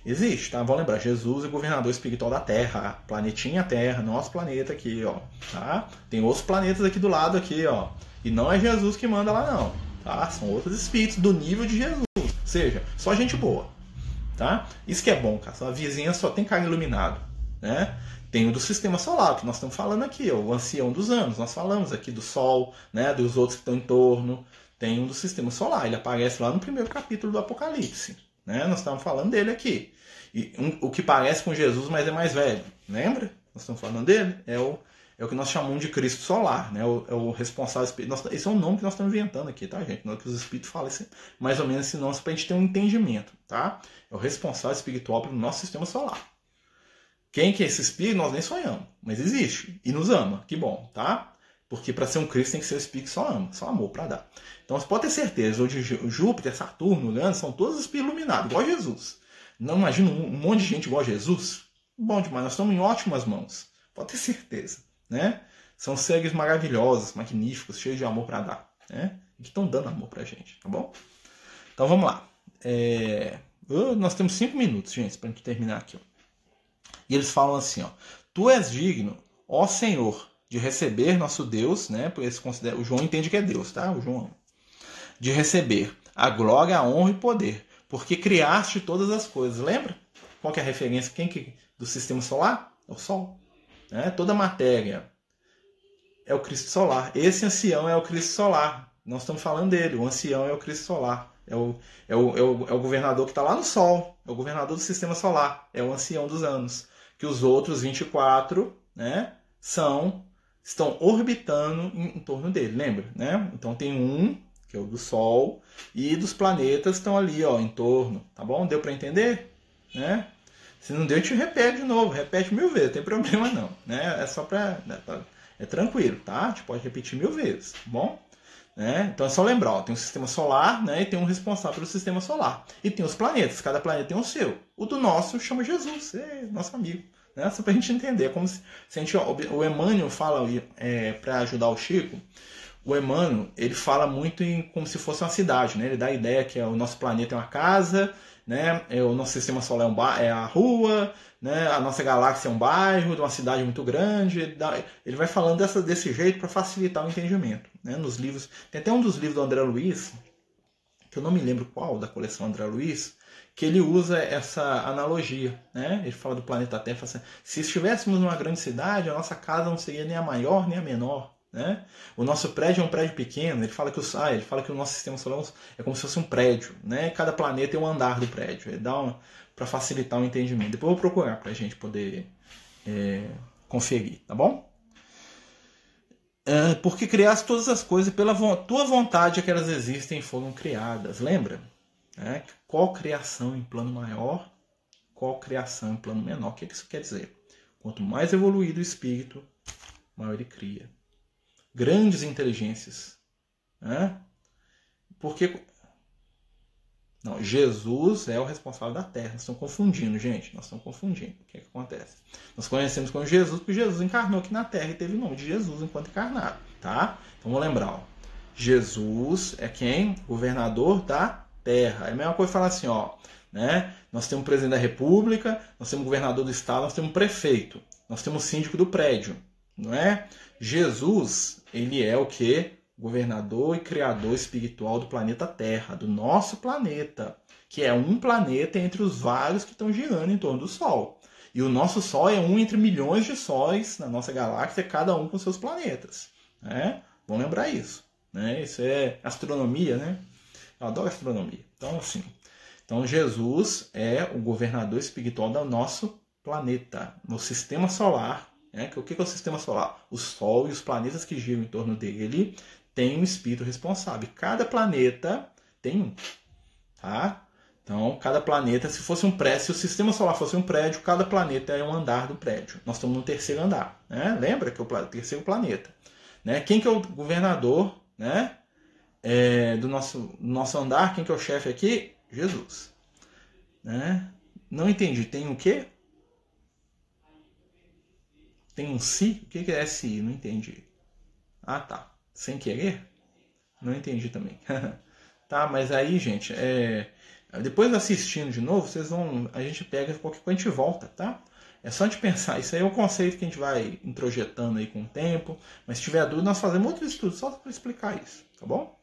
existe, tá? Vamos lembrar, Jesus é governador espiritual da Terra, planetinha Terra, nosso planeta aqui, ó, tá? Tem outros planetas aqui do lado aqui, ó. E não é Jesus que manda lá não, tá? São outros espíritos do nível de Jesus. Ou seja, só gente boa, tá? Isso que é bom, cara. A vizinha só tem cara iluminado, né? Tem o do sistema solar, que nós estamos falando aqui, ó, o ancião dos anos. Nós falamos aqui do Sol, né, dos outros que estão em torno. Tem um do sistema solar, ele aparece lá no primeiro capítulo do Apocalipse. né? Nós estamos falando dele aqui. E um, o que parece com Jesus, mas é mais velho. Lembra? Nós estamos falando dele. É o, é o que nós chamamos de Cristo solar, né? O, é o responsável espiritual. Esse é o nome que nós estamos inventando aqui, tá, gente? Não é que os espíritos falam esse, mais ou menos esse nome para a gente ter um entendimento, tá? É o responsável espiritual pelo nosso sistema solar. Quem que é esse espírito, nós nem sonhamos, mas existe e nos ama. Que bom, tá? Porque para ser um Cristo tem que ser o espírito que só ama, só amor para dar. Então você pode ter certeza, hoje Júpiter, Saturno, Urano são todos espíritos iluminados, igual Jesus. Não imagina um monte de gente igual Jesus? Bom demais, nós estamos em ótimas mãos. Pode ter certeza, né? São seres maravilhosos, magníficos, cheios de amor para dar, né? E que estão dando amor pra gente, tá bom? Então vamos lá. É... nós temos cinco minutos, gente, para gente terminar aqui. Ó. E eles falam assim, ó: Tu és digno, ó Senhor, de receber nosso Deus, né? Porque eles consideram, o João entende que é Deus, tá? O João de receber a glória, a honra e poder, porque criaste todas as coisas. Lembra? Qual que é a referência? Quem que do sistema solar? É o Sol. Né? Toda matéria é o Cristo solar. Esse ancião é o Cristo solar. Nós estamos falando dele. O ancião é o Cristo solar. É o, é o, é o, é o governador que está lá no Sol. É o governador do sistema solar. É o ancião dos anos. Que os outros 24 né, são estão orbitando em, em torno dele. Lembra? Né? Então tem um que é o do Sol, e dos planetas estão ali, ó, em torno, tá bom? Deu para entender? Né? Se não deu, te repete de novo, repete mil vezes, não tem problema não, né? É só para né, é tranquilo, tá? A gente pode repetir mil vezes, tá bom? Né? Então é só lembrar, ó, tem um sistema solar, né? E tem um responsável pelo sistema solar. E tem os planetas, cada planeta tem o seu. O do nosso chama Jesus, é nosso amigo. Né? Só pra gente entender. É como se, se a gente, ó, o Emmanuel fala é, para ajudar o Chico, o Emmanuel, ele fala muito em como se fosse uma cidade, né? Ele dá a ideia que é o nosso planeta é uma casa, né? O nosso sistema solar é, um é a rua, né? A nossa galáxia é um bairro de uma cidade muito grande. Ele vai falando dessa, desse jeito para facilitar o entendimento, né? Nos livros, tem até um dos livros do André Luiz, que eu não me lembro qual da coleção André Luiz, que ele usa essa analogia, né? Ele fala do planeta Terra, assim, se estivéssemos numa grande cidade, a nossa casa não seria nem a maior nem a menor, né? O nosso prédio é um prédio pequeno, ele fala que o, ah, ele fala que o nosso sistema solar é como se fosse um prédio. Né? Cada planeta é um andar do prédio. Dá para facilitar o entendimento. Depois eu vou procurar para a gente poder é, conferir, tá bom? É, porque criaste todas as coisas pela tua vontade é que elas existem e foram criadas. Lembra? É, qual criação em plano maior, qual criação em plano menor? O que, é que isso quer dizer? Quanto mais evoluído o espírito, maior ele cria grandes inteligências. Né? Porque. Não, Jesus é o responsável da terra. Nós estamos confundindo, gente. Nós estamos confundindo. O que, é que acontece? Nós conhecemos como Jesus porque Jesus encarnou aqui na terra e teve o nome de Jesus enquanto encarnado. Tá? Então vamos lembrar. Ó. Jesus é quem? Governador da terra. É a mesma coisa falar assim, ó. Né? Nós temos presidente da república, nós temos governador do estado, nós temos prefeito, nós temos síndico do prédio. Não é? Jesus, ele é o que? Governador e criador espiritual do planeta Terra, do nosso planeta, que é um planeta entre os vários que estão girando em torno do Sol. E o nosso Sol é um entre milhões de sóis na nossa galáxia, cada um com seus planetas. Né? Vamos lembrar isso. Né? Isso é astronomia, né? Eu adoro astronomia. Então, assim, então Jesus é o governador espiritual do nosso planeta, no sistema solar né? Que o que é o sistema solar? O Sol e os planetas que giram em torno dele têm um espírito responsável. Cada planeta tem um. Tá? Então, cada planeta, se fosse um prédio, se o sistema solar fosse um prédio, cada planeta é um andar do prédio. Nós estamos no terceiro andar. Né? Lembra que é o terceiro planeta. Né? Quem que é o governador né? É, do nosso, nosso andar? Quem que é o chefe aqui? Jesus. Né? Não entendi. Tem o quê? Tem um si? O que é si? Não entendi. Ah, tá. Sem querer? Não entendi também. tá, mas aí, gente, é... depois assistindo de novo, vocês vão. A gente pega qualquer coisa, a gente volta, tá? É só de pensar. Isso aí é um conceito que a gente vai introjetando aí com o tempo. Mas se tiver dúvida, nós fazemos outro estudo só para explicar isso, tá bom?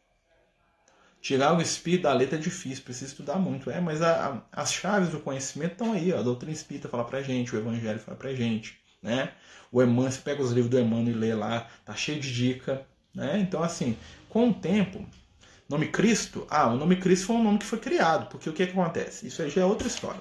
Tirar o espírito da letra é difícil, precisa estudar muito. É, mas a, a, as chaves do conhecimento estão aí. Ó. A doutrina espírita fala pra gente, o evangelho fala pra gente né? O Emmanuel, você pega os livros do Emmanuel e lê lá, tá cheio de dica, né? Então, assim, com o tempo, Nome Cristo? Ah, o nome Cristo foi um nome que foi criado, porque o que, que acontece? Isso aí já é outra história.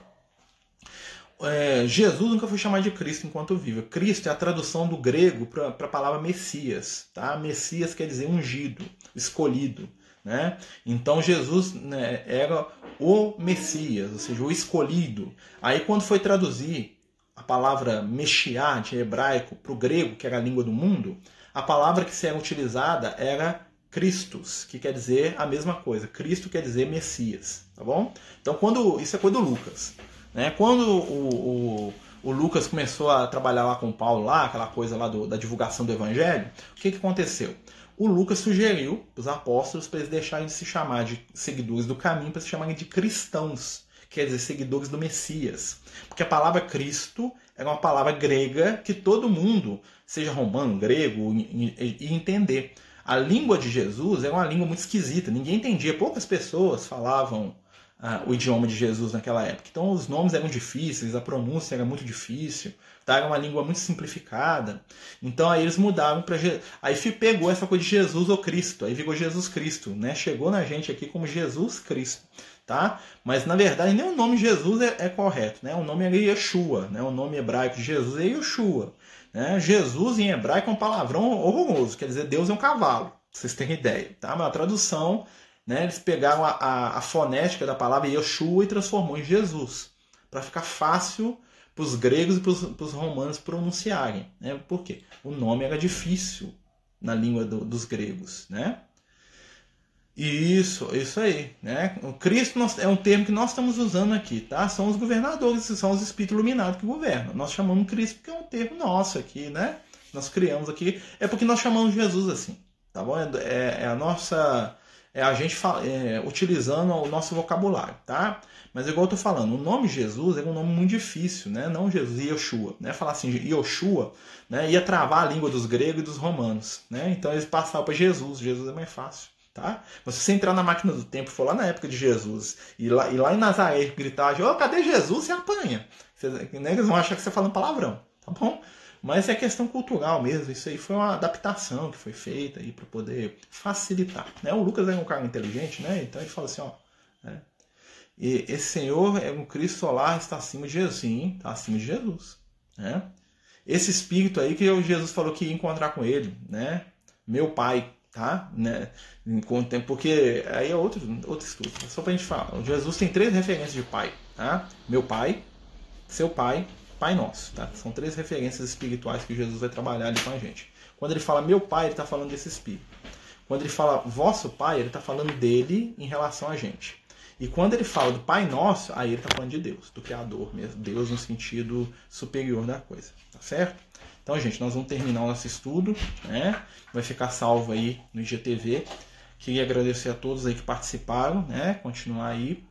É, Jesus nunca foi chamado de Cristo enquanto vivo. Cristo é a tradução do grego para a palavra Messias. Tá? Messias quer dizer ungido, escolhido. Né? Então Jesus né, era o Messias, ou seja, o escolhido. Aí quando foi traduzir a palavra Meshiá de hebraico para o grego, que era a língua do mundo, a palavra que era utilizada era Christus, que quer dizer a mesma coisa. Cristo quer dizer Messias, tá bom? Então quando isso é coisa do Lucas. Né? Quando o, o, o, Lucas começou a trabalhar lá com Paulo, lá, aquela coisa lá do, da divulgação do Evangelho, o que, que aconteceu? O Lucas sugeriu os apóstolos para eles deixarem de se chamar de seguidores do caminho para se chamarem de cristãos, quer dizer, seguidores do Messias. Porque a palavra Cristo era uma palavra grega que todo mundo, seja romano, grego, ia entender. A língua de Jesus era uma língua muito esquisita, ninguém entendia, poucas pessoas falavam ah, o idioma de Jesus naquela época. Então os nomes eram difíceis, a pronúncia era muito difícil, tá? era uma língua muito simplificada. Então aí eles mudaram para aí pegou essa coisa de Jesus ou Cristo, aí ficou Jesus Cristo, né? Chegou na gente aqui como Jesus Cristo, tá? Mas na verdade nem o nome Jesus é, é correto, né? O nome é Yeshua, né? O nome hebraico de Jesus é Yeshua. Né? Jesus em hebraico é um palavrão horroroso, quer dizer Deus é um cavalo. Vocês terem ideia, tá? Mas a tradução né? Eles pegaram a, a, a fonética da palavra Yeshua e transformou em Jesus, para ficar fácil para os gregos e para os romanos pronunciarem. Né? Por quê? O nome era difícil na língua do, dos gregos. Né? Isso, isso aí. Né? O Cristo é um termo que nós estamos usando aqui, tá? São os governadores, são os espíritos iluminados que governam. Nós chamamos Cristo porque é um termo nosso aqui, né? Nós criamos aqui. É porque nós chamamos Jesus assim, tá bom? É, é a nossa é a gente é, utilizando o nosso vocabulário, tá? Mas igual eu tô falando, o nome Jesus é um nome muito difícil, né? Não Jesus, Yoshua, né? Falar assim, Yoshua, né? Ia travar a língua dos gregos e dos romanos, né? Então eles passavam para Jesus, Jesus é mais fácil, tá? Se você entrar na máquina do tempo, for lá na época de Jesus, e lá, e lá em Nazaré gritar, oh, cadê Jesus? Você apanha. Você, né? Eles vão achar que você tá falando palavrão, tá bom? Mas é questão cultural mesmo. Isso aí foi uma adaptação que foi feita aí para poder facilitar. Né? O Lucas é um cara inteligente, né? Então ele fala assim, ó. Né? E esse Senhor é um Cristo solar, está acima de Jesus. Sim, está acima de Jesus. Né? Esse espírito aí que Jesus falou que ia encontrar com ele, né? Meu pai, tá? Né? Porque aí é outro, outro estudo. Só pra gente falar. Jesus tem três referências de pai, tá? Meu pai, seu pai Pai Nosso. Tá? São três referências espirituais que Jesus vai trabalhar ali com a gente. Quando ele fala meu Pai, ele está falando desse Espírito. Quando ele fala vosso Pai, ele está falando dele em relação a gente. E quando ele fala do Pai Nosso, aí ele está falando de Deus, do Criador mesmo. Deus no sentido superior da coisa. Tá certo? Então, gente, nós vamos terminar o nosso estudo. Né? Vai ficar salvo aí no IGTV. Queria agradecer a todos aí que participaram, né? Continuar aí.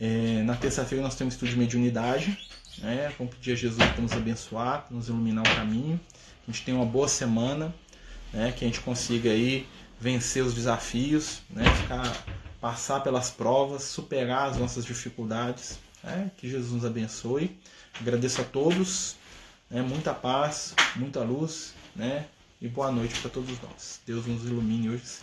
É, na terça-feira nós temos estudo de mediunidade. Né? Vamos pedir a Jesus para nos abençoar, para nos iluminar o caminho. A gente tenha uma boa semana, né? que a gente consiga aí vencer os desafios, né? Ficar, passar pelas provas, superar as nossas dificuldades. Né? Que Jesus nos abençoe. Agradeço a todos. Né? Muita paz, muita luz. Né? E boa noite para todos nós. Deus nos ilumine hoje.